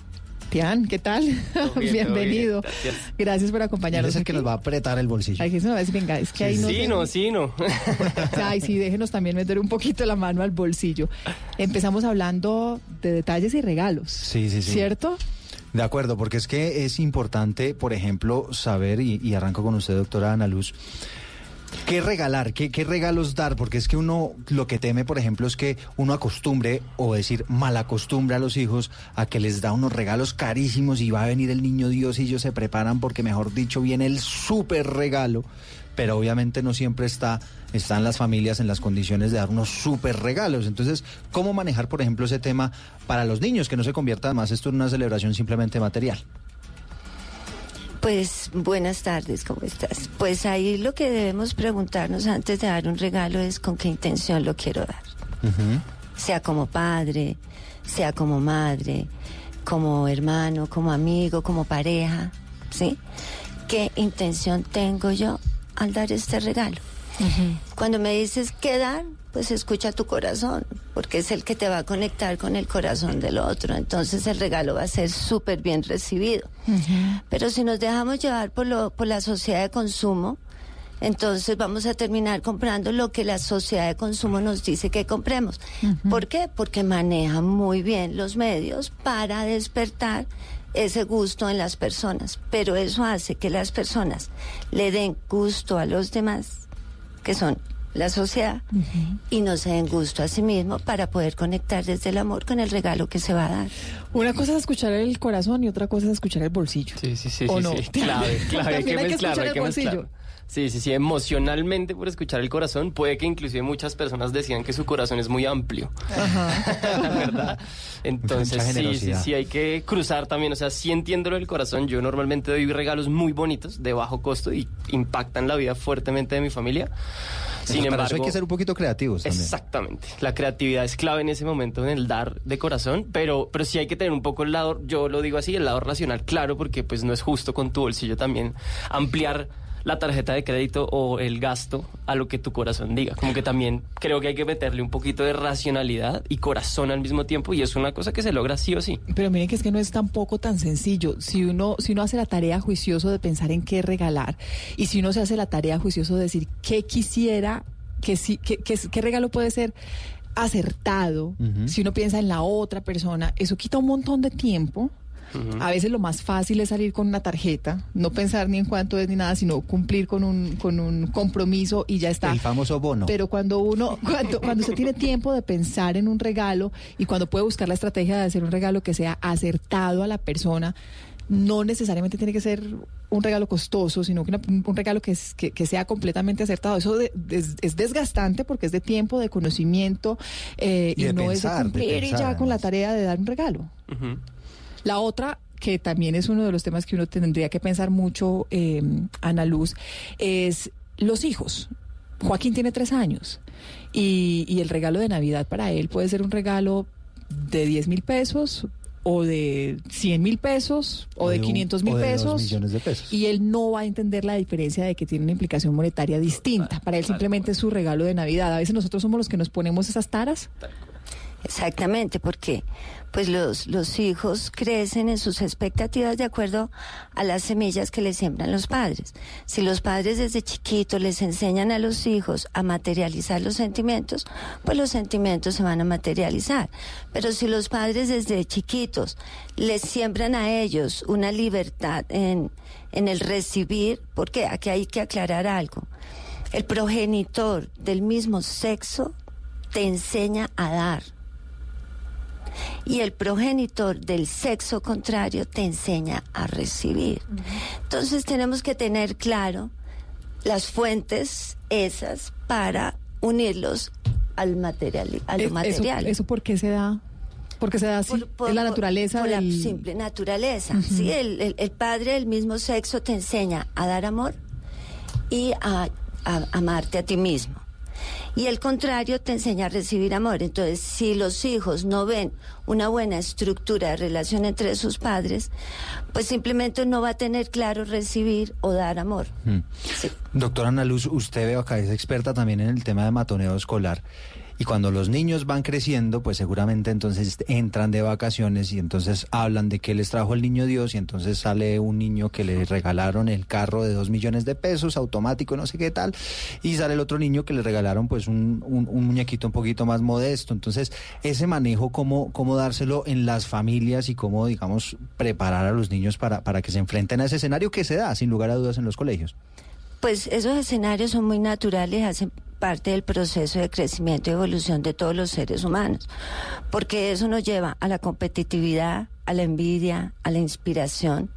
Tian, ¿qué tal? bien, todo bien, Bienvenido. gracias. Gracias por acompañarnos. es el que nos va a apretar el bolsillo. Ay, no es, venga, es que ahí no. Sí, se- no, sí, no. Ay, sí, déjenos también meter un poquito la mano al bolsillo. Empezamos hablando de detalles y regalos. Sí, sí, sí. ¿Cierto? De acuerdo, porque es que es importante, por ejemplo, saber, y, y arranco con usted, doctora Ana Luz, ¿Qué regalar? ¿Qué, ¿Qué regalos dar? Porque es que uno lo que teme, por ejemplo, es que uno acostumbre, o decir, malacostumbre a los hijos a que les da unos regalos carísimos y va a venir el niño Dios y ellos se preparan porque, mejor dicho, viene el súper regalo. Pero obviamente no siempre está, están las familias en las condiciones de dar unos súper regalos. Entonces, ¿cómo manejar, por ejemplo, ese tema para los niños? Que no se convierta además esto en una celebración simplemente material. Pues buenas tardes, ¿cómo estás? Pues ahí lo que debemos preguntarnos antes de dar un regalo es con qué intención lo quiero dar. Sea como padre, sea como madre, como hermano, como amigo, como pareja, ¿sí? ¿Qué intención tengo yo al dar este regalo? Cuando me dices qué dar, pues escucha tu corazón, porque es el que te va a conectar con el corazón del otro. Entonces el regalo va a ser súper bien recibido. Pero si nos dejamos llevar por, lo, por la sociedad de consumo, entonces vamos a terminar comprando lo que la sociedad de consumo nos dice que compremos. ¿Por qué? Porque maneja muy bien los medios para despertar ese gusto en las personas. Pero eso hace que las personas le den gusto a los demás, que son la sociedad, y no se den gusto a sí mismo para poder conectar desde el amor con el regalo que se va a dar. Una cosa es escuchar el corazón y otra cosa es escuchar el bolsillo. Sí, sí, sí, ¿O sí, no? sí. Clave, clave, hay que hay que escuchar el bolsillo. Sí, sí, sí, emocionalmente por escuchar el corazón, puede que inclusive muchas personas decían que su corazón es muy amplio. ¿Verdad? Entonces, sí, sí, sí, hay que cruzar también, o sea, sí entiendo lo del corazón, yo normalmente doy regalos muy bonitos, de bajo costo y impactan la vida fuertemente de mi familia. Sin Para embargo, eso hay que ser un poquito creativos también. Exactamente. La creatividad es clave en ese momento, en el dar de corazón, pero, pero sí hay que tener un poco el lado, yo lo digo así, el lado racional claro, porque pues no es justo con tu bolsillo también ampliar la tarjeta de crédito o el gasto a lo que tu corazón diga. Como que también creo que hay que meterle un poquito de racionalidad y corazón al mismo tiempo y es una cosa que se logra sí o sí. Pero miren que es que no es tampoco tan sencillo. Si uno, si uno hace la tarea juicioso de pensar en qué regalar y si uno se hace la tarea juicioso de decir qué quisiera, que sí, qué, qué- qué regalo puede ser acertado, si uno piensa en la otra persona, eso quita un montón de tiempo. A veces lo más fácil es salir con una tarjeta, no pensar ni en cuánto es ni nada, sino cumplir con un, con un compromiso y ya está. El famoso bono. Pero cuando uno, cuando, cuando usted tiene tiempo de pensar en un regalo y cuando puede buscar la estrategia de hacer un regalo que sea acertado a la persona, no necesariamente tiene que ser un regalo costoso, sino que una- un regalo que, es- que, que sea completamente acertado. Eso de- es, es desgastante porque es de tiempo, de conocimiento eh, Y y, de no pensar, es de cumplir y pensar, ya con la tarea de dar un regalo. La otra, que también es uno de los temas que uno tendría que pensar mucho, eh, Ana Luz, es los hijos. Joaquín tiene tres años y, y el regalo de Navidad para él puede ser un regalo de 10 mil pesos o de 100 mil pesos o, de, un- 500 mil de pesos. millones de pesos. Y él no va a entender la diferencia de que tiene una implicación monetaria distinta. Para él simplemente es su regalo de Navidad. A veces nosotros somos los que nos ponemos esas taras. Exactamente, porque pues los, los hijos crecen en sus expectativas de acuerdo a las semillas que les siembran los padres. Si los padres desde chiquitos les enseñan a los hijos a materializar los sentimientos, pues los sentimientos se van a materializar. Pero si los padres desde chiquitos les siembran a ellos una libertad en, en el recibir, porque aquí hay que aclarar algo. El progenitor del mismo sexo te enseña a dar y el progenitor del sexo contrario te enseña a recibir. Entonces tenemos que tener claro las fuentes esas para unirlos al material, a lo eso, material. ¿Eso por qué se da? Porque se da así. Por- es la naturaleza por la simple naturaleza. ¿sí? El, el- el padre del mismo sexo te enseña a dar amor y a, a amarte a ti mismo. Y el contrario te enseña a recibir amor. Entonces, si los hijos no ven una buena estructura de relación entre sus padres, pues simplemente no va a tener claro recibir o dar amor. Mm. Doctora Ana Luz, usted veo acá es experta también en el tema de matoneo escolar. Y cuando los niños van creciendo, pues seguramente entonces entran de vacaciones y entonces hablan de que les trajo el niño Dios y entonces sale un niño que le regalaron el carro de dos millones de pesos, automático, no sé qué tal, y sale el otro niño que le regalaron pues un, un- muñequito un poquito más modesto. Entonces, ese manejo, cómo, cómo dárselo en las familias y cómo, digamos, preparar a los niños para, para que se enfrenten a ese escenario que se da, sin lugar a dudas, en los colegios. Pues esos escenarios son muy naturales, hacen parte del proceso de crecimiento y evolución de todos los seres humanos, porque eso nos lleva a la competitividad, a la envidia, a la inspiración,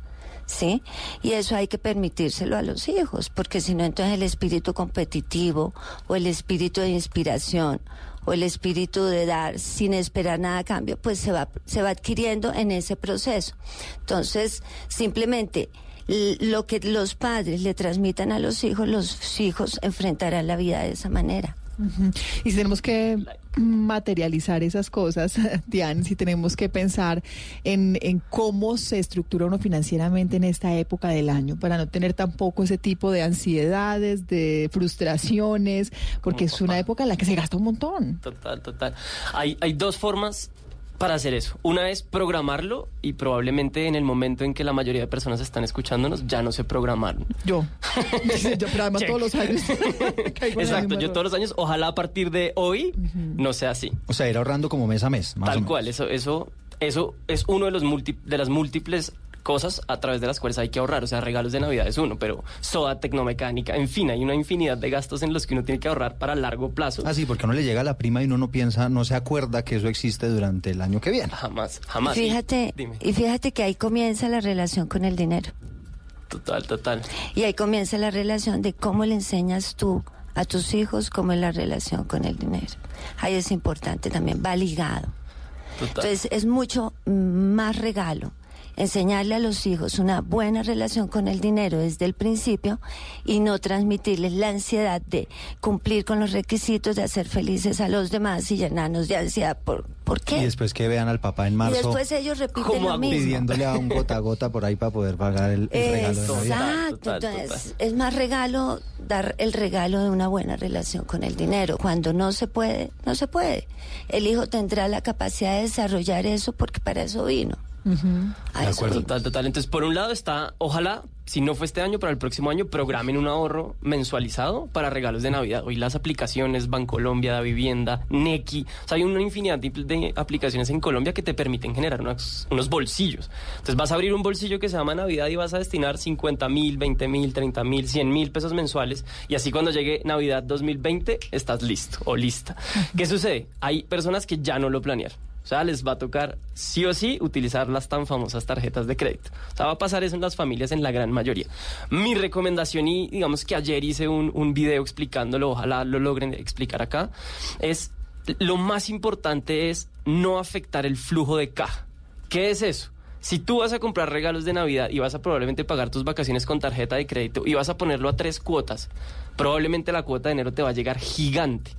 ¿sí? Y eso hay que permitírselo a los hijos, porque si no, entonces el espíritu competitivo o el espíritu de inspiración o el espíritu de dar sin esperar nada a cambio, pues se va, se va adquiriendo en ese proceso. Entonces, simplemente lo que los padres le transmitan a los hijos, los hijos enfrentarán la vida de esa manera. Y si tenemos que materializar esas cosas, Diane, si tenemos que pensar en, en cómo se estructura uno financieramente en esta época del año, para no tener tampoco ese tipo de ansiedades, de frustraciones, porque es una época en la que se gasta un montón. Total, total. Hay, hay dos formas para hacer eso. Una es programarlo y probablemente en el momento en que la mayoría de personas están escuchándonos ya no se programaron. Yo. Yo, pero además Check. todos los años. Exacto, yo todos los años, ojalá a partir de hoy no sea así. O sea, ir ahorrando como mes a mes, más o Tal menos. cual, eso, eso, eso es uno de los multi- de las múltiples cosas a través de las cuales hay que ahorrar. O sea, regalos de Navidad es uno, pero soda, tecnomecánica, en fin, hay una infinidad de gastos en los que uno tiene que ahorrar para largo plazo. Ah, sí, porque uno le llega a la prima y uno no piensa, no se acuerda que eso existe durante el año que viene. Jamás, jamás. Fíjate, Dime. y fíjate que ahí comienza la relación con el dinero. Total, total. Y ahí comienza la relación de cómo le enseñas tú a tus hijos cómo es la relación con el dinero. Ahí es importante también, va ligado. Total. Entonces es mucho más regalo enseñarle a los hijos una buena relación con el dinero desde el principio y no transmitirles la ansiedad de cumplir con los requisitos de hacer felices a los demás y llenarnos de ansiedad. ¿Por, ¿por Y qué? después que vean al papá en Y marzo después ellos repiten lo mismo. pidiéndole a un gota a gota por ahí para poder pagar el, el regalo de. Exacto, entonces es más regalo dar el regalo de una buena relación con el dinero. Cuando no se puede, no se puede. El hijo tendrá la capacidad de desarrollar eso porque para eso vino. De acuerdo, total, total. Entonces, por un lado está, ojalá, si no fue este año, para el próximo año, programen un ahorro mensualizado para regalos de Navidad. Hoy las aplicaciones, Bancolombia, Da Vivienda, Nequi, o sea, hay una infinidad de, de aplicaciones en Colombia que te permiten generar unos, unos bolsillos. Entonces, vas a abrir un bolsillo que se llama Navidad y vas a destinar 50 mil, 20 mil, 30 mil, 100 mil pesos mensuales. Y así cuando llegue Navidad 2020, estás listo o lista. ¿Qué sucede? Hay personas que ya no lo planearon. O sea, les va a tocar sí o sí utilizar las tan famosas tarjetas de crédito. O sea, va a pasar eso en las familias en la gran mayoría. Mi recomendación, y digamos que ayer hice un, video explicándolo, ojalá lo logren explicar acá, es lo más importante es no afectar el flujo de caja. ¿Qué es eso? Si tú vas a comprar regalos de Navidad y vas a probablemente pagar tus vacaciones con tarjeta de crédito y vas a ponerlo a tres cuotas, probablemente la cuota de enero te va a llegar gigante.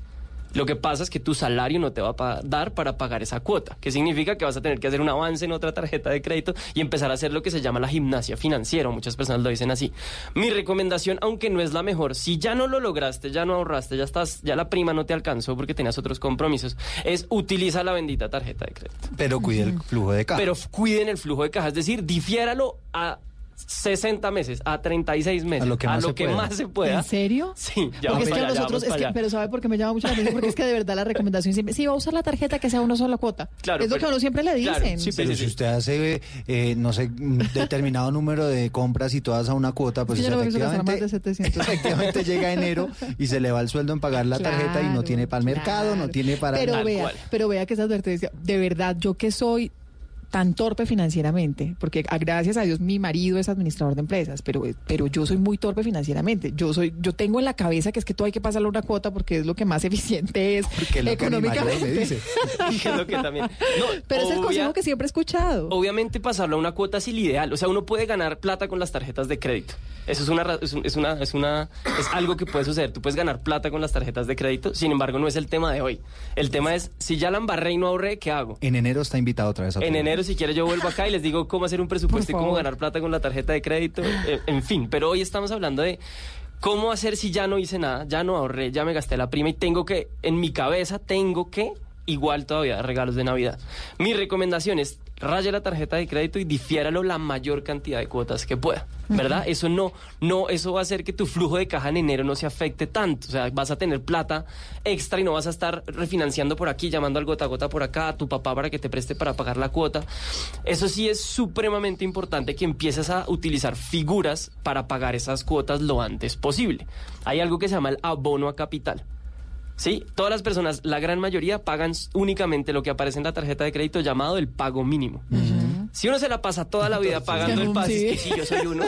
Lo que pasa es que tu salario no te va a dar para pagar esa cuota, que significa que vas a tener que hacer un avance en otra tarjeta de crédito y empezar a hacer lo que se llama la gimnasia financiera, muchas personas lo dicen así. Mi recomendación, aunque no es la mejor, si ya no lo lograste, ya no ahorraste, ya estás, ya la prima no te alcanzó porque tenías otros compromisos, es utiliza la bendita tarjeta de crédito. Pero cuide el flujo de caja. Pero cuiden el flujo de caja, es decir, difiéralo a 60 meses, a 36 meses, A lo que más se pueda. más se pueda. ¿En serio? Sí, ya Porque vamos es que allá, ya nosotros, vamos es que, allá. pero ¿sabe por qué me llama mucho la atención? Porque es que de verdad la recomendación siempre, si va a usar la tarjeta que sea una sola cuota. Claro, es lo pero- que a uno siempre le claro, dicen. sí, Pero si usted hace, eh, no sé, un determinado número de compras y todas a una cuota, pues yo no efectivamente, de 700. efectivamente llega enero y se le va el sueldo en pagar la tarjeta y no Claro, tiene para el mercado, no tiene para... Pero vea, pero vea que esa advertencia, de verdad, yo que soy tan torpe financieramente, porque a- gracias a Dios mi marido es administrador de empresas, pero, pero yo soy muy torpe financieramente. Yo soy, yo tengo en la cabeza que es que todo hay que pasarle una cuota porque es lo que más eficiente es es lo que mi me dice. Que es lo que también. No, Pero es el consejo que siempre he escuchado. Obviamente pasarlo a una cuota es el ideal. O sea, uno puede ganar plata con las tarjetas de crédito. Eso es una, ra- es, un- es una, es una, es algo que puede suceder. Tú puedes ganar plata con las tarjetas de crédito. Sin embargo, no es el tema de hoy. El tema es si ya la embarré y no ahorré, ¿qué hago? En enero está invitado otra vez a En otro. Enero, si quieres, yo vuelvo acá y les digo cómo hacer un presupuesto y cómo ganar plata con la tarjeta de crédito. eh, en fin, pero hoy estamos hablando de ¿Cómo hacer si ya no hice nada? Ya no ahorré, ya me gasté la prima y tengo que, en mi cabeza, tengo que igual todavía regalos de Navidad. Mi recomendación es raya la tarjeta de crédito y difiéralo la mayor cantidad de cuotas que pueda, ¿verdad? Eso no, no, eso va a hacer que tu flujo de caja en enero no se afecte tanto. O sea, vas a tener plata extra y no vas a estar refinanciando por aquí, llamando al gota a gota por acá, a tu papá para que te preste para pagar la cuota. Eso sí es supremamente importante que empieces a utilizar figuras para pagar esas cuotas lo antes posible. Hay algo que se llama el abono a capital. Sí, todas las personas, la gran mayoría, pagan únicamente lo que aparece en la tarjeta de crédito llamado el pago mínimo. Si uno se la pasa toda la vida pagando el pago, Sí. sí, yo soy uno.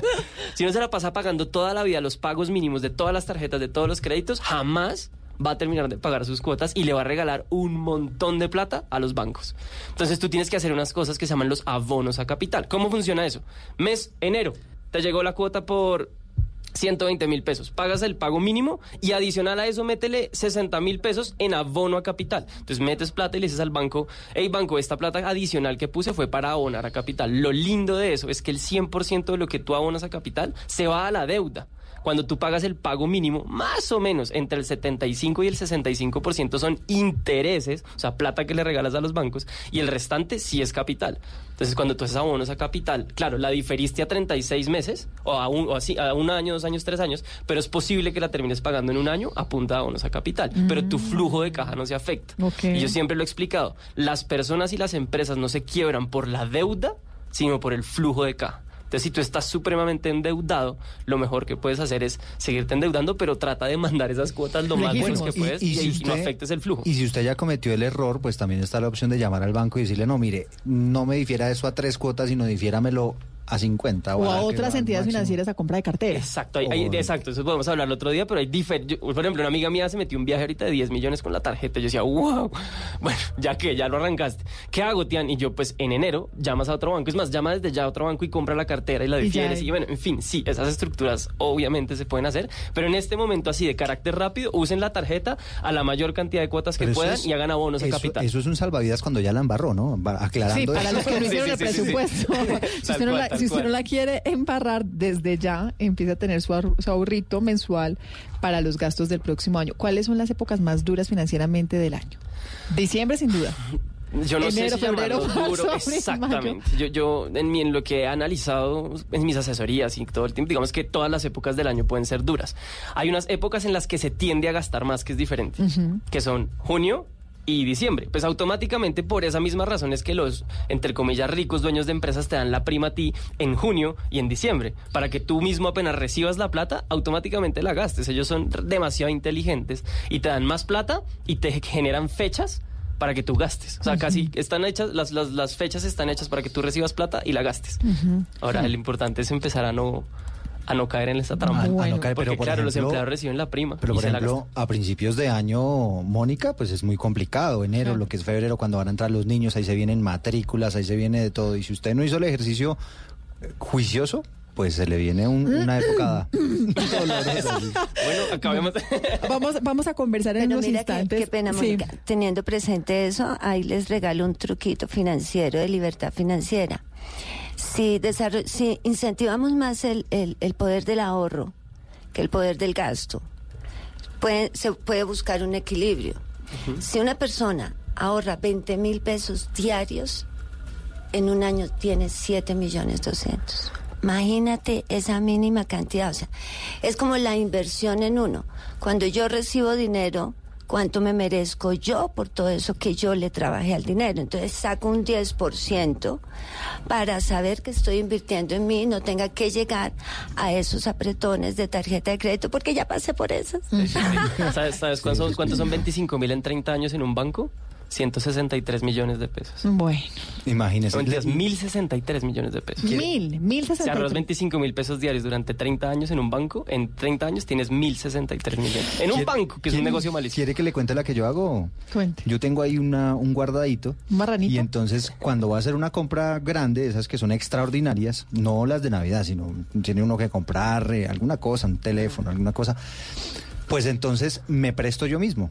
si uno se la pasa pagando toda la vida los pagos mínimos de todas las tarjetas, de todos los créditos, jamás va a terminar de pagar sus cuotas y le va a regalar un montón de plata a los bancos. Entonces tú tienes que hacer unas cosas que se llaman los abonos a capital. ¿Cómo funciona eso? Mes, enero, te llegó la cuota por 120 mil pesos. Pagas el pago mínimo y adicional a eso métele 60 mil pesos en abono a capital. Entonces metes plata y le dices al banco, hey banco, esta plata adicional que puse fue para abonar a capital. Lo lindo de eso es que el 100% de lo que tú abonas a capital se va a la deuda. Cuando tú pagas el pago mínimo, más o menos entre el 75 y el 65% son intereses, o sea, plata que le regalas a los bancos, y el restante sí es capital. Entonces, cuando tú haces abonos a capital, claro, la diferiste a 36 meses, o a un, o así, a un año, dos años, tres años, pero es posible que la termines pagando en un año a punta de abonos a capital. Pero tu flujo de caja no se afecta. Y yo siempre lo he explicado, las personas y las empresas no se quiebran por la deuda, sino por el flujo de caja. Entonces, si tú estás supremamente endeudado, lo mejor que puedes hacer es seguirte endeudando, pero trata de mandar esas cuotas lo más buenas que Y- puedes y y, si usted- no afectes el flujo. Y si usted ya cometió el error, pues también está la opción de llamar al banco y decirle, no, mire, no me difiera eso a tres cuotas, sino difiéramelo a 50. O a otras entidades financieras a compra de cartera. Exacto, hay- hay- exacto, eso podemos hablar el otro día, pero hay diferentes. Por ejemplo, una amiga mía se metió un viaje ahorita de 10 millones con la tarjeta. Yo decía, wow, bueno, ya que ya lo arrancaste. ¿Qué hago, Tian? Y yo, pues en enero llamas a otro banco. Es más, llama desde ya a otro banco y compra la cartera y la difieres. Y, bueno, en fin, sí, esas estructuras obviamente se pueden hacer, pero en este momento, así de carácter rápido, usen la tarjeta a la mayor cantidad de cuotas que puedan es- y hagan abonos a capital. Eso es un salvavidas cuando ya la embarró, ¿no? Aclarando. Sí, para los que no hicieron sí, el sí, sí, sí. presupuesto. si usted, no la, si usted no la quiere embarrar desde ya, empieza a tener su, ahor- su ahorrito mensual para los gastos del próximo año. ¿Cuáles son las épocas más duras financieramente del año? Diciembre, sin duda. Yo no Enero, sé si febrero, duro. marzo, Exactamente. Yo, yo en, mi, en lo que he analizado en mis asesorías y todo el tiempo, digamos que todas las épocas del año pueden ser duras. Hay unas épocas en las que se tiende a gastar más, que es diferente, que son junio y diciembre. Pues automáticamente por esa misma razón es que los, entre comillas, ricos dueños de empresas te dan la prima a ti en junio y en diciembre, para que tú mismo apenas recibas la plata, automáticamente la gastes. Ellos son demasiado inteligentes y te dan más plata y te generan fechas para que tú gastes. O sea, casi están hechas, las, las, las fechas están hechas para que tú recibas plata y la gastes. Ahora, lo importante es empezar a no, a no caer en esa trampa. A- a no caer, Porque, pero, por claro, los empleados reciben la prima Pero por ejemplo, a principios de año, Mónica, pues es muy complicado. Enero, lo que es febrero, cuando van a entrar los niños, ahí se vienen matrículas, ahí se viene de todo. Y si usted no hizo el ejercicio eh, juicioso, pues se le viene un- una época dolorosa. Bueno, acabemos. Vamos, vamos a conversar en Pero unos mira que- instantes. Qué pena, Sí. Mónica. Teniendo presente eso, ahí les regalo un truquito financiero de libertad financiera. Si, si incentivamos más el, el- el poder del ahorro que el poder del gasto, puede- se puede buscar un equilibrio. Si una persona ahorra 20 mil pesos diarios, en un año tiene 7 millones 200. Imagínate esa mínima cantidad. O sea, es como la inversión en uno. Cuando yo recibo dinero, ¿cuánto me merezco yo por todo eso que yo le trabajé al dinero? Entonces saco un 10% para saber que estoy invirtiendo en mí y no tenga que llegar a esos apretones de tarjeta de crédito, porque ya pasé por eso. ¿Sabes, sabes cuántos, son, cuántos son 25 mil en 30 años en un banco? 163 millones de pesos. Bueno, Imagínese. Mentiras, 1063 millones de pesos. mil, mil Si ahorras sesenta. 25 mil pesos diarios durante 30 años en un banco, en 30 años tienes 1063 millones. En un ¿Quiere- banco, que es un negocio malísimo. ¿Quiere que le cuente la que yo hago? Cuente. Yo tengo ahí una, un guardadito. ¿Un marranito? Y entonces, cuando va a hacer una compra grande, esas que son extraordinarias, no las de Navidad, sino tiene uno que comprar eh, alguna cosa, un teléfono, alguna cosa, pues entonces me presto yo mismo.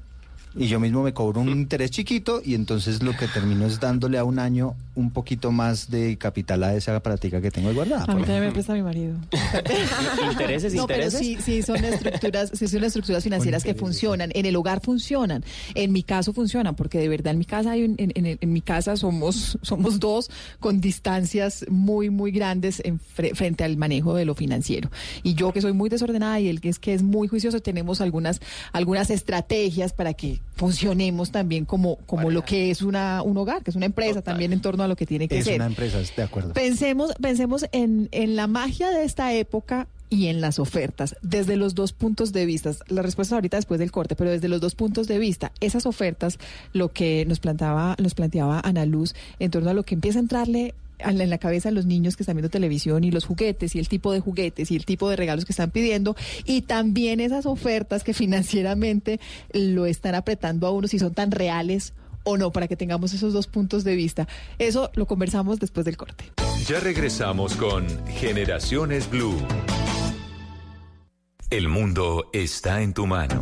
Y yo mismo me cobro un interés chiquito y entonces lo que termino es dándole a un año un poquito más de capital a esa práctica que tengo guardada. A mí también me presta mi marido. ¿Intereses, No, pero intereses? sí, sí son estructuras, sí son estructuras financieras que funcionan. En el hogar funcionan. En mi caso funcionan, porque de verdad en mi casa hay un- en, en- en mi casa somos, somos dos con distancias muy, muy grandes en fre- frente al manejo de lo financiero. Y yo que soy muy desordenada y él que es que es muy juicioso, tenemos algunas, algunas estrategias para que funcionemos también como, como lo que es una, un hogar, que es una empresa también en torno a lo que tiene que Es ser. una empresa, de acuerdo. Pensemos, pensemos en, en la magia de esta época y en las ofertas, desde los dos puntos de vista. La respuesta ahorita después del corte, pero desde los dos puntos de vista, esas ofertas, lo que nos planteaba, nos planteaba Ana Luz en torno a lo que empieza a entrarle en la cabeza a los niños que están viendo televisión y los juguetes y el tipo de juguetes y el tipo de regalos que están pidiendo y también esas ofertas que financieramente lo están apretando a uno si son tan reales o no, para que tengamos esos dos puntos de vista. Eso lo conversamos después del corte. Ya regresamos con Generaciones Blue. El mundo está en tu mano.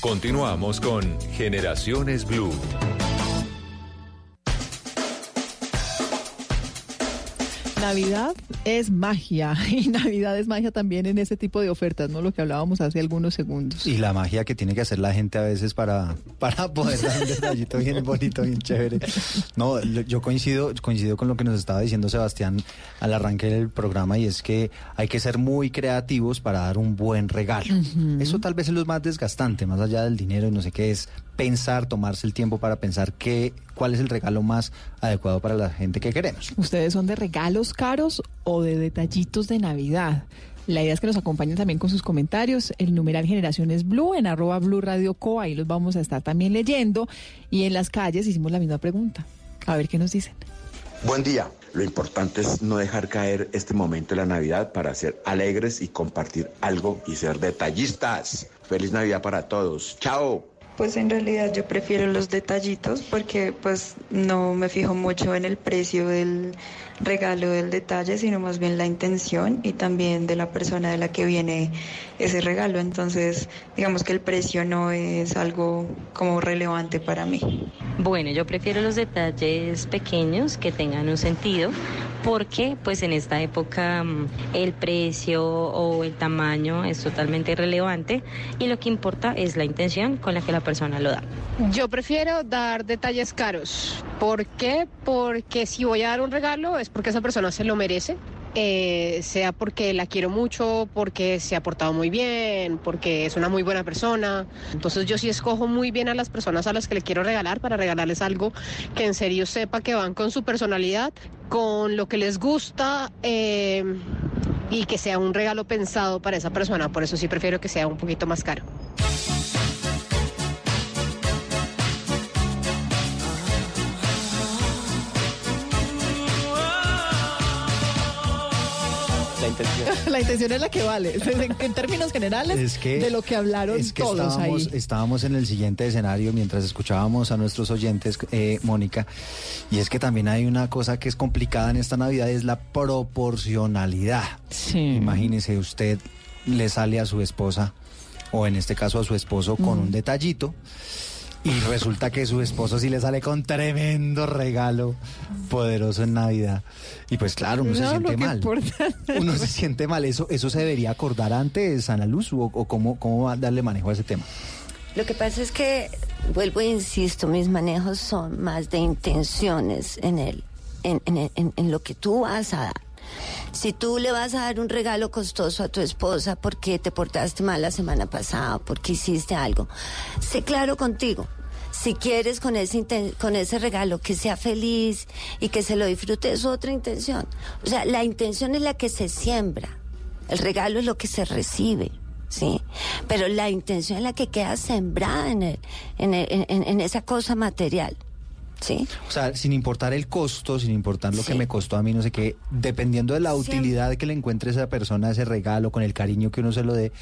Continuamos con Generaciones Blue. Navidad es magia y Navidad es magia también en ese tipo de ofertas, ¿no? Lo que hablábamos hace algunos segundos. Y la magia que tiene que hacer la gente a veces para, para poder dar un detallito bien bonito, bien chévere. No, yo coincido, coincido con lo que nos estaba diciendo Sebastián al arranque del programa y es que hay que ser muy creativos para dar un buen regalo. Eso tal vez es lo más desgastante, más allá del dinero y no sé qué es pensar, tomarse el tiempo para pensar qué, cuál es el regalo más adecuado para la gente que queremos. ¿Ustedes son de regalos caros o de detallitos de Navidad? La idea es que nos acompañen también con sus comentarios. El numeral Generaciones Blue en arroba Blue Radio Co. Ahí los vamos a estar también leyendo. Y en las calles hicimos la misma pregunta. A ver qué nos dicen. Buen día. Lo importante es no dejar caer este momento de la Navidad para ser alegres y compartir algo y ser detallistas. Feliz Navidad para todos. Chao. Pues en realidad yo prefiero los detallitos porque pues no me fijo mucho en el precio del regalo del detalle, sino más bien la intención y también de la persona de la que viene ese regalo. Entonces, digamos que el precio no es algo como relevante para mí. Bueno, yo prefiero los detalles pequeños que tengan un sentido porque pues en esta época mm, el precio o el tamaño es totalmente irrelevante y lo que importa es la intención con la que la persona lo da. Yo prefiero dar detalles caros. ¿Por qué? Porque si voy a dar un regalo es porque esa persona se lo merece. Eh, sea porque la quiero mucho, porque se ha portado muy bien, porque es una muy buena persona. Entonces yo sí escojo muy bien a las personas a las que le quiero regalar para regalarles algo que en serio sepa que van con su personalidad, con lo que les gusta eh, y que sea un regalo pensado para esa persona. Por eso sí prefiero que sea un poquito más caro. Intención. la intención es la que vale. En, en términos generales, Es que- de lo que hablaron Es que todos estábamos, ahí. estábamos en el siguiente escenario mientras escuchábamos a nuestros oyentes, eh, Mónica, y es que también hay una cosa que es complicada en esta Navidad, es la proporcionalidad. Imagínese, usted le sale a su esposa, o en este caso a su esposo, con Mm. un detallito, y resulta que su esposo sí le sale con tremendo regalo poderoso en Navidad. Y pues claro, uno se No, siente mal. importa. Uno se siente mal. ¿Eso, eso se debería acordar antes, Ana Luz? ¿O, o cómo, cómo va a darle manejo a ese tema? Lo que pasa es que, vuelvo e insisto, mis manejos son más de intenciones en, el, en, en- en- en lo que tú vas a dar. Si tú le vas a dar un regalo costoso a tu esposa porque te portaste mal la semana pasada, porque hiciste algo, sé claro contigo. Si quieres con ese, con ese regalo que sea feliz y que se lo disfrute, es otra intención. O sea, la intención es la que se siembra, el regalo es lo que se recibe. ¿sí? Pero la intención es la que queda sembrada en- en esa cosa material, ¿sí? O sea, sin importar el costo, sin importar lo que me costó a mí, no sé qué, dependiendo de la Siempre. utilidad que le encuentre esa persona, ese regalo, con el cariño que uno se lo dé,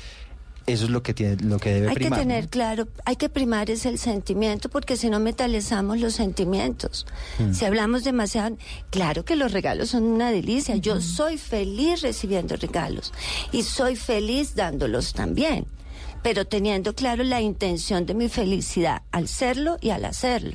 eso es lo que tiene, lo que debe Hay primar. que ¿no? tener claro, hay que primar es el sentimiento porque si no metalizamos los sentimientos. Mm. Si hablamos demasiado, claro que los regalos son una delicia. Yo soy feliz recibiendo regalos y soy feliz dándolos también, pero teniendo claro la intención de mi felicidad al serlo y al hacerlo.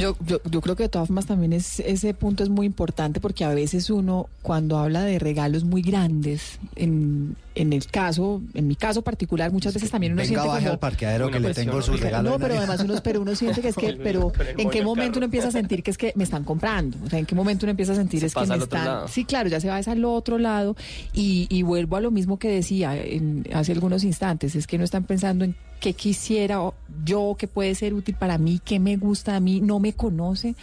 Yo, yo, yo creo que de todas formas también es, ese punto es muy importante porque a veces uno cuando habla de regalos muy grandes, en, en el caso, en mi caso particular, muchas veces también uno Venga, siente baje como... al parqueadero que le tengo su regalo. No, pero además uno, pero uno siente que es que, pero ¿en qué momento uno empieza a sentir que es que me están comprando? O sea, ¿en qué momento uno empieza a sentir Se es que me están... Sí, claro, ya se va es al otro lado. Y, y vuelvo a lo mismo que decía en- hace algunos instantes, es que no están pensando en qué quisiera yo, que puede ser útil para mí, qué me gusta a mí, no me conoce,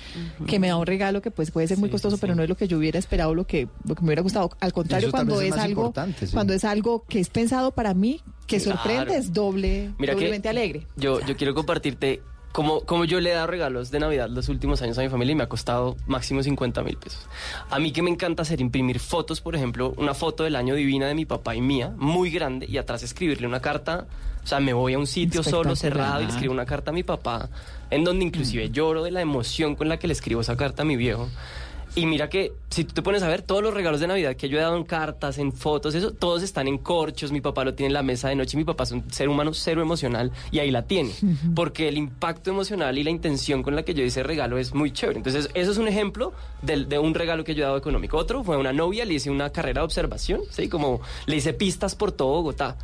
que me da un regalo que pues puede ser muy costoso, pero no es lo que yo hubiera esperado, lo que, lo que me hubiera gustado. Al contrario, cuando es algo, importante, sí. cuando es algo que es pensado para mí, que Claro. sorprende, es doble, Mira que doblemente alegre. Yo, yo quiero compartirte como, como yo le he dado regalos de Navidad los últimos años a mi familia y me ha costado máximo 50 mil pesos. A mí que me encanta hacer imprimir fotos, por ejemplo, una foto del año divina de mi papá y mía, muy grande, y atrás escribirle una carta. O sea, me voy a un sitio solo, cerrado, y le escribo una carta a mi papá, en donde inclusive lloro de la emoción con la que le escribo esa carta a mi viejo. Y mira que si tú te pones a ver todos los regalos de Navidad que yo he dado en cartas, en fotos, eso, todos están en corchos. Mi papá lo tiene en la mesa de noche. Mi papá es un ser humano cero emocional y ahí la tiene. Porque el impacto emocional y la intención con la que yo hice el regalo es muy chévere. Entonces, eso es un ejemplo de, un regalo que yo he dado económico. Otro fue a una novia, le hice una carrera de observación, ¿sí? Como le hice pistas por todo Bogotá.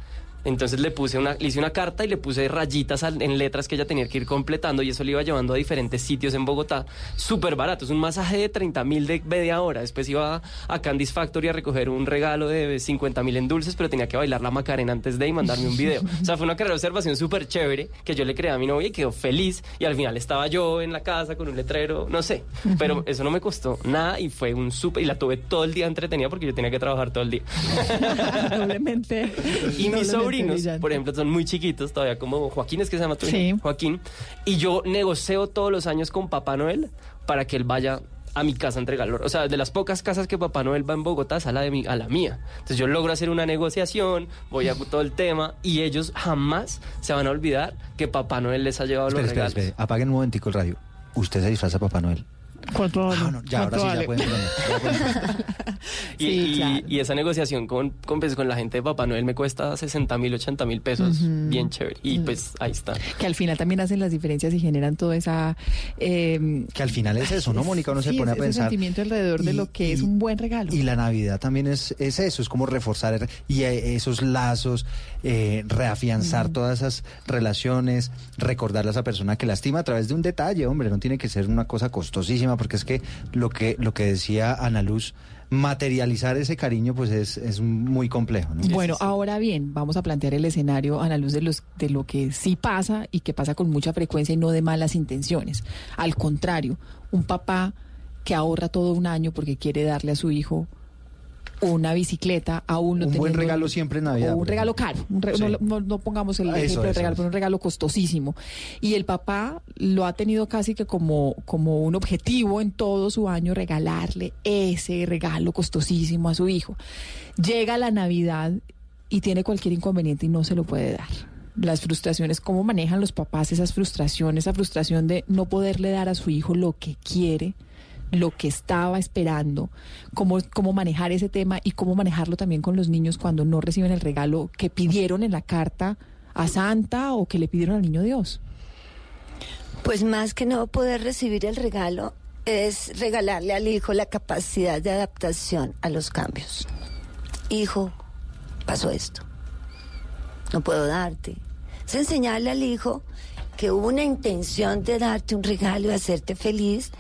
Entonces le puse una, le hice una carta y le puse rayitas al- en letras que ella tenía que ir completando y eso le iba llevando a diferentes sitios en Bogotá. Súper barato, es un masaje de 30 mil de media hora. Después iba a, a Candy's Factory a recoger un regalo de 50 mil en dulces, pero tenía que bailar la Macarena antes de y mandarme un video. O sea, fue una carrera de observación súper chévere que yo le creé a mi novia y quedó feliz. Y al final estaba yo en la casa con un letrero, no sé. Pero eso no me costó nada y fue un súper... Y la tuve todo el día entretenida porque yo tenía que trabajar todo el día. doblemente. Y doblemente sobrinos, brillante. por ejemplo, son muy chiquitos todavía, como Joaquín es que se llama tu? Sí. Joaquín. Y yo negocio todos los años con Papá Noel para que él vaya a mi casa a entregarlo. O sea, de las pocas casas que Papá Noel va en Bogotá es a la, de mi, a la mía. Entonces yo logro hacer una negociación, voy a todo el tema y ellos jamás se van a olvidar que Papá Noel les ha llevado Espere, los espere, regalos. espere. Apaguen un momentico el radio. Usted se disfraza a Papá Noel. ¿Cuánto vale? Ah, no, ya, ahora sí, ya pueden bromear, ya pueden- Y, Sí, y- claro. y esa negociación con, con, pues, con la gente de Papá Noel me cuesta 60 mil, 80 mil pesos, bien chévere. Y pues ahí está. que al final también hacen las diferencias y generan toda esa... eh, Que al final es eso, ¿no, Mónica? Uno se pone a ese pensar. sentimiento alrededor de lo que es un buen regalo. Y la Navidad también es, es eso, es como reforzar y eh, esos lazos, eh, reafianzar todas esas relaciones, recordarle a esa persona que lastima a través de un detalle, hombre, no tiene que ser una cosa costosísima, porque es que lo que, lo que decía Ana Luz, materializar ese cariño pues es, es muy complejo. ¿no? Bueno, ahora bien, vamos a plantear el escenario a la luz de, los, de lo que sí pasa y que pasa con mucha frecuencia y no de malas intenciones. Al contrario, un papá que ahorra todo un año porque quiere darle a su hijo una bicicleta, aún no Un buen regalo siempre en Navidad, o un regalo caro, un re- Sí. no, no- no pongamos el Eso, ejemplo de regalo, pero un regalo costosísimo. Y el papá lo ha tenido casi que como, como un objetivo en todo su año regalarle ese regalo costosísimo a su hijo. Llega la Navidad y tiene cualquier inconveniente y no se lo puede dar. Las frustraciones, cómo manejan los papás esas frustraciones, esa frustración de no poderle dar a su hijo lo que quiere, lo que estaba esperando, cómo, cómo manejar ese tema y cómo manejarlo también con los niños cuando no reciben el regalo que pidieron en la carta a Santa o que le pidieron al niño Dios. Pues más que no poder recibir el regalo es regalarle al hijo la capacidad de adaptación a los cambios. Hijo, pasó esto. No puedo darte. Es enseñarle al hijo que hubo una intención de darte un regalo y hacerte feliz,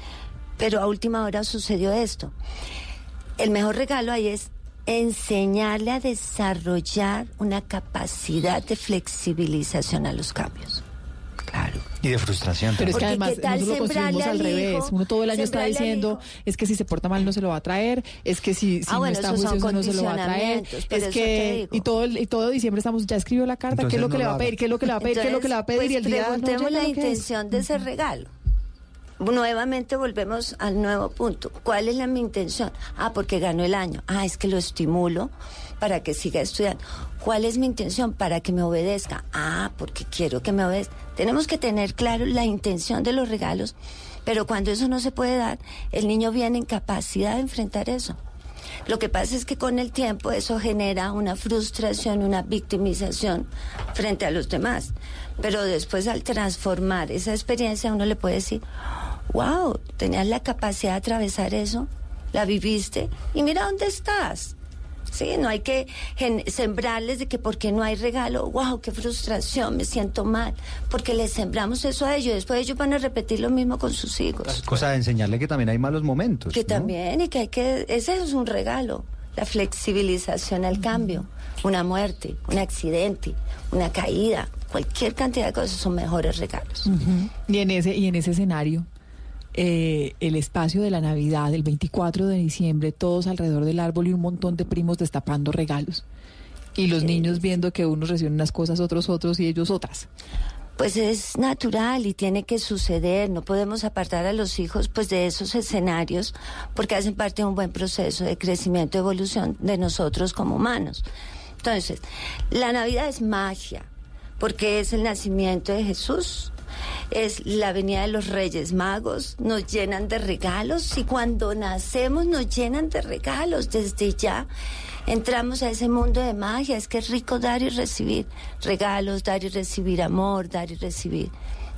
pero a última hora sucedió esto. El mejor regalo ahí es enseñarle a desarrollar una capacidad de flexibilización a los cambios. Claro. Y de frustración. Pero es que Porque además ¿qué tal nosotros lo construimos al al revés. hijo? Uno todo el año está diciendo, es que si se porta mal no se lo va a traer, es que si, si Ah, no está juicioso no se lo va a traer, es que y todo el- y todo diciembre estamos ya escribió la carta, ¿qué Entonces es lo que no le va a pedir? ¿Qué es lo que le va a pedir? ¿Qué es lo que le va a pedir? y el día no preguntemos la intención de ese regalo. Nuevamente volvemos al nuevo punto. ¿Cuál es la mi intención? Ah, porque ganó el año. Ah, es que lo estimulo para que siga estudiando. ¿Cuál es mi intención? Para que me obedezca. Ah, porque quiero que me obedezca. Tenemos que tener claro la intención de los regalos, pero cuando eso no se puede dar, el niño viene en capacidad de enfrentar eso. Lo que pasa es que con el tiempo eso genera una frustración, una victimización frente a los demás. Pero después al transformar esa experiencia uno le puede decir, wow, tenías la capacidad de atravesar eso, la viviste y mira dónde estás. Sí, no hay que sembrarles de que porque no hay regalo, wow, qué frustración, me siento mal, porque les sembramos eso a ellos, después ellos van a repetir lo mismo con sus hijos. Cosa de enseñarle que también hay malos momentos. Que ¿no? también, y que hay que, ese es un regalo, la flexibilización al cambio, una muerte, un accidente, una caída, cualquier cantidad de cosas son mejores regalos. Ujú. Y en ese y en ese escenario eh, el espacio de la Navidad, el 24 de diciembre, todos alrededor del árbol y un montón de primos destapando regalos. Y los niños viendo que unos reciben unas cosas, otros otros y ellos otras. Pues es natural y tiene que suceder, no podemos apartar a los hijos pues de esos escenarios porque hacen parte de un buen proceso de crecimiento, evolución de nosotros como humanos. Entonces, la Navidad es magia porque es el nacimiento de Jesús, es la venida de los Reyes Magos, nos llenan de regalos y cuando nacemos nos llenan de regalos desde ya. Entramos a ese mundo de magia, es que es rico dar y recibir regalos, dar y recibir amor, dar y recibir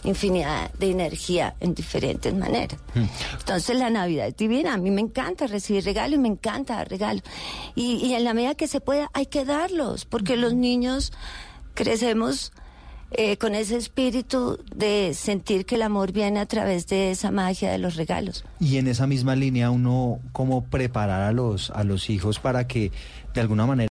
infinidad de energía en diferentes maneras. Entonces la Navidad es divina, a mí me encanta recibir regalos y me encanta dar regalos. Y, y en la medida que se pueda hay que darlos, porque los niños crecemos eh, con ese espíritu de sentir que el amor viene a través de esa magia de los regalos. Y en esa misma línea uno cómo preparar a los a los hijos para que de alguna manera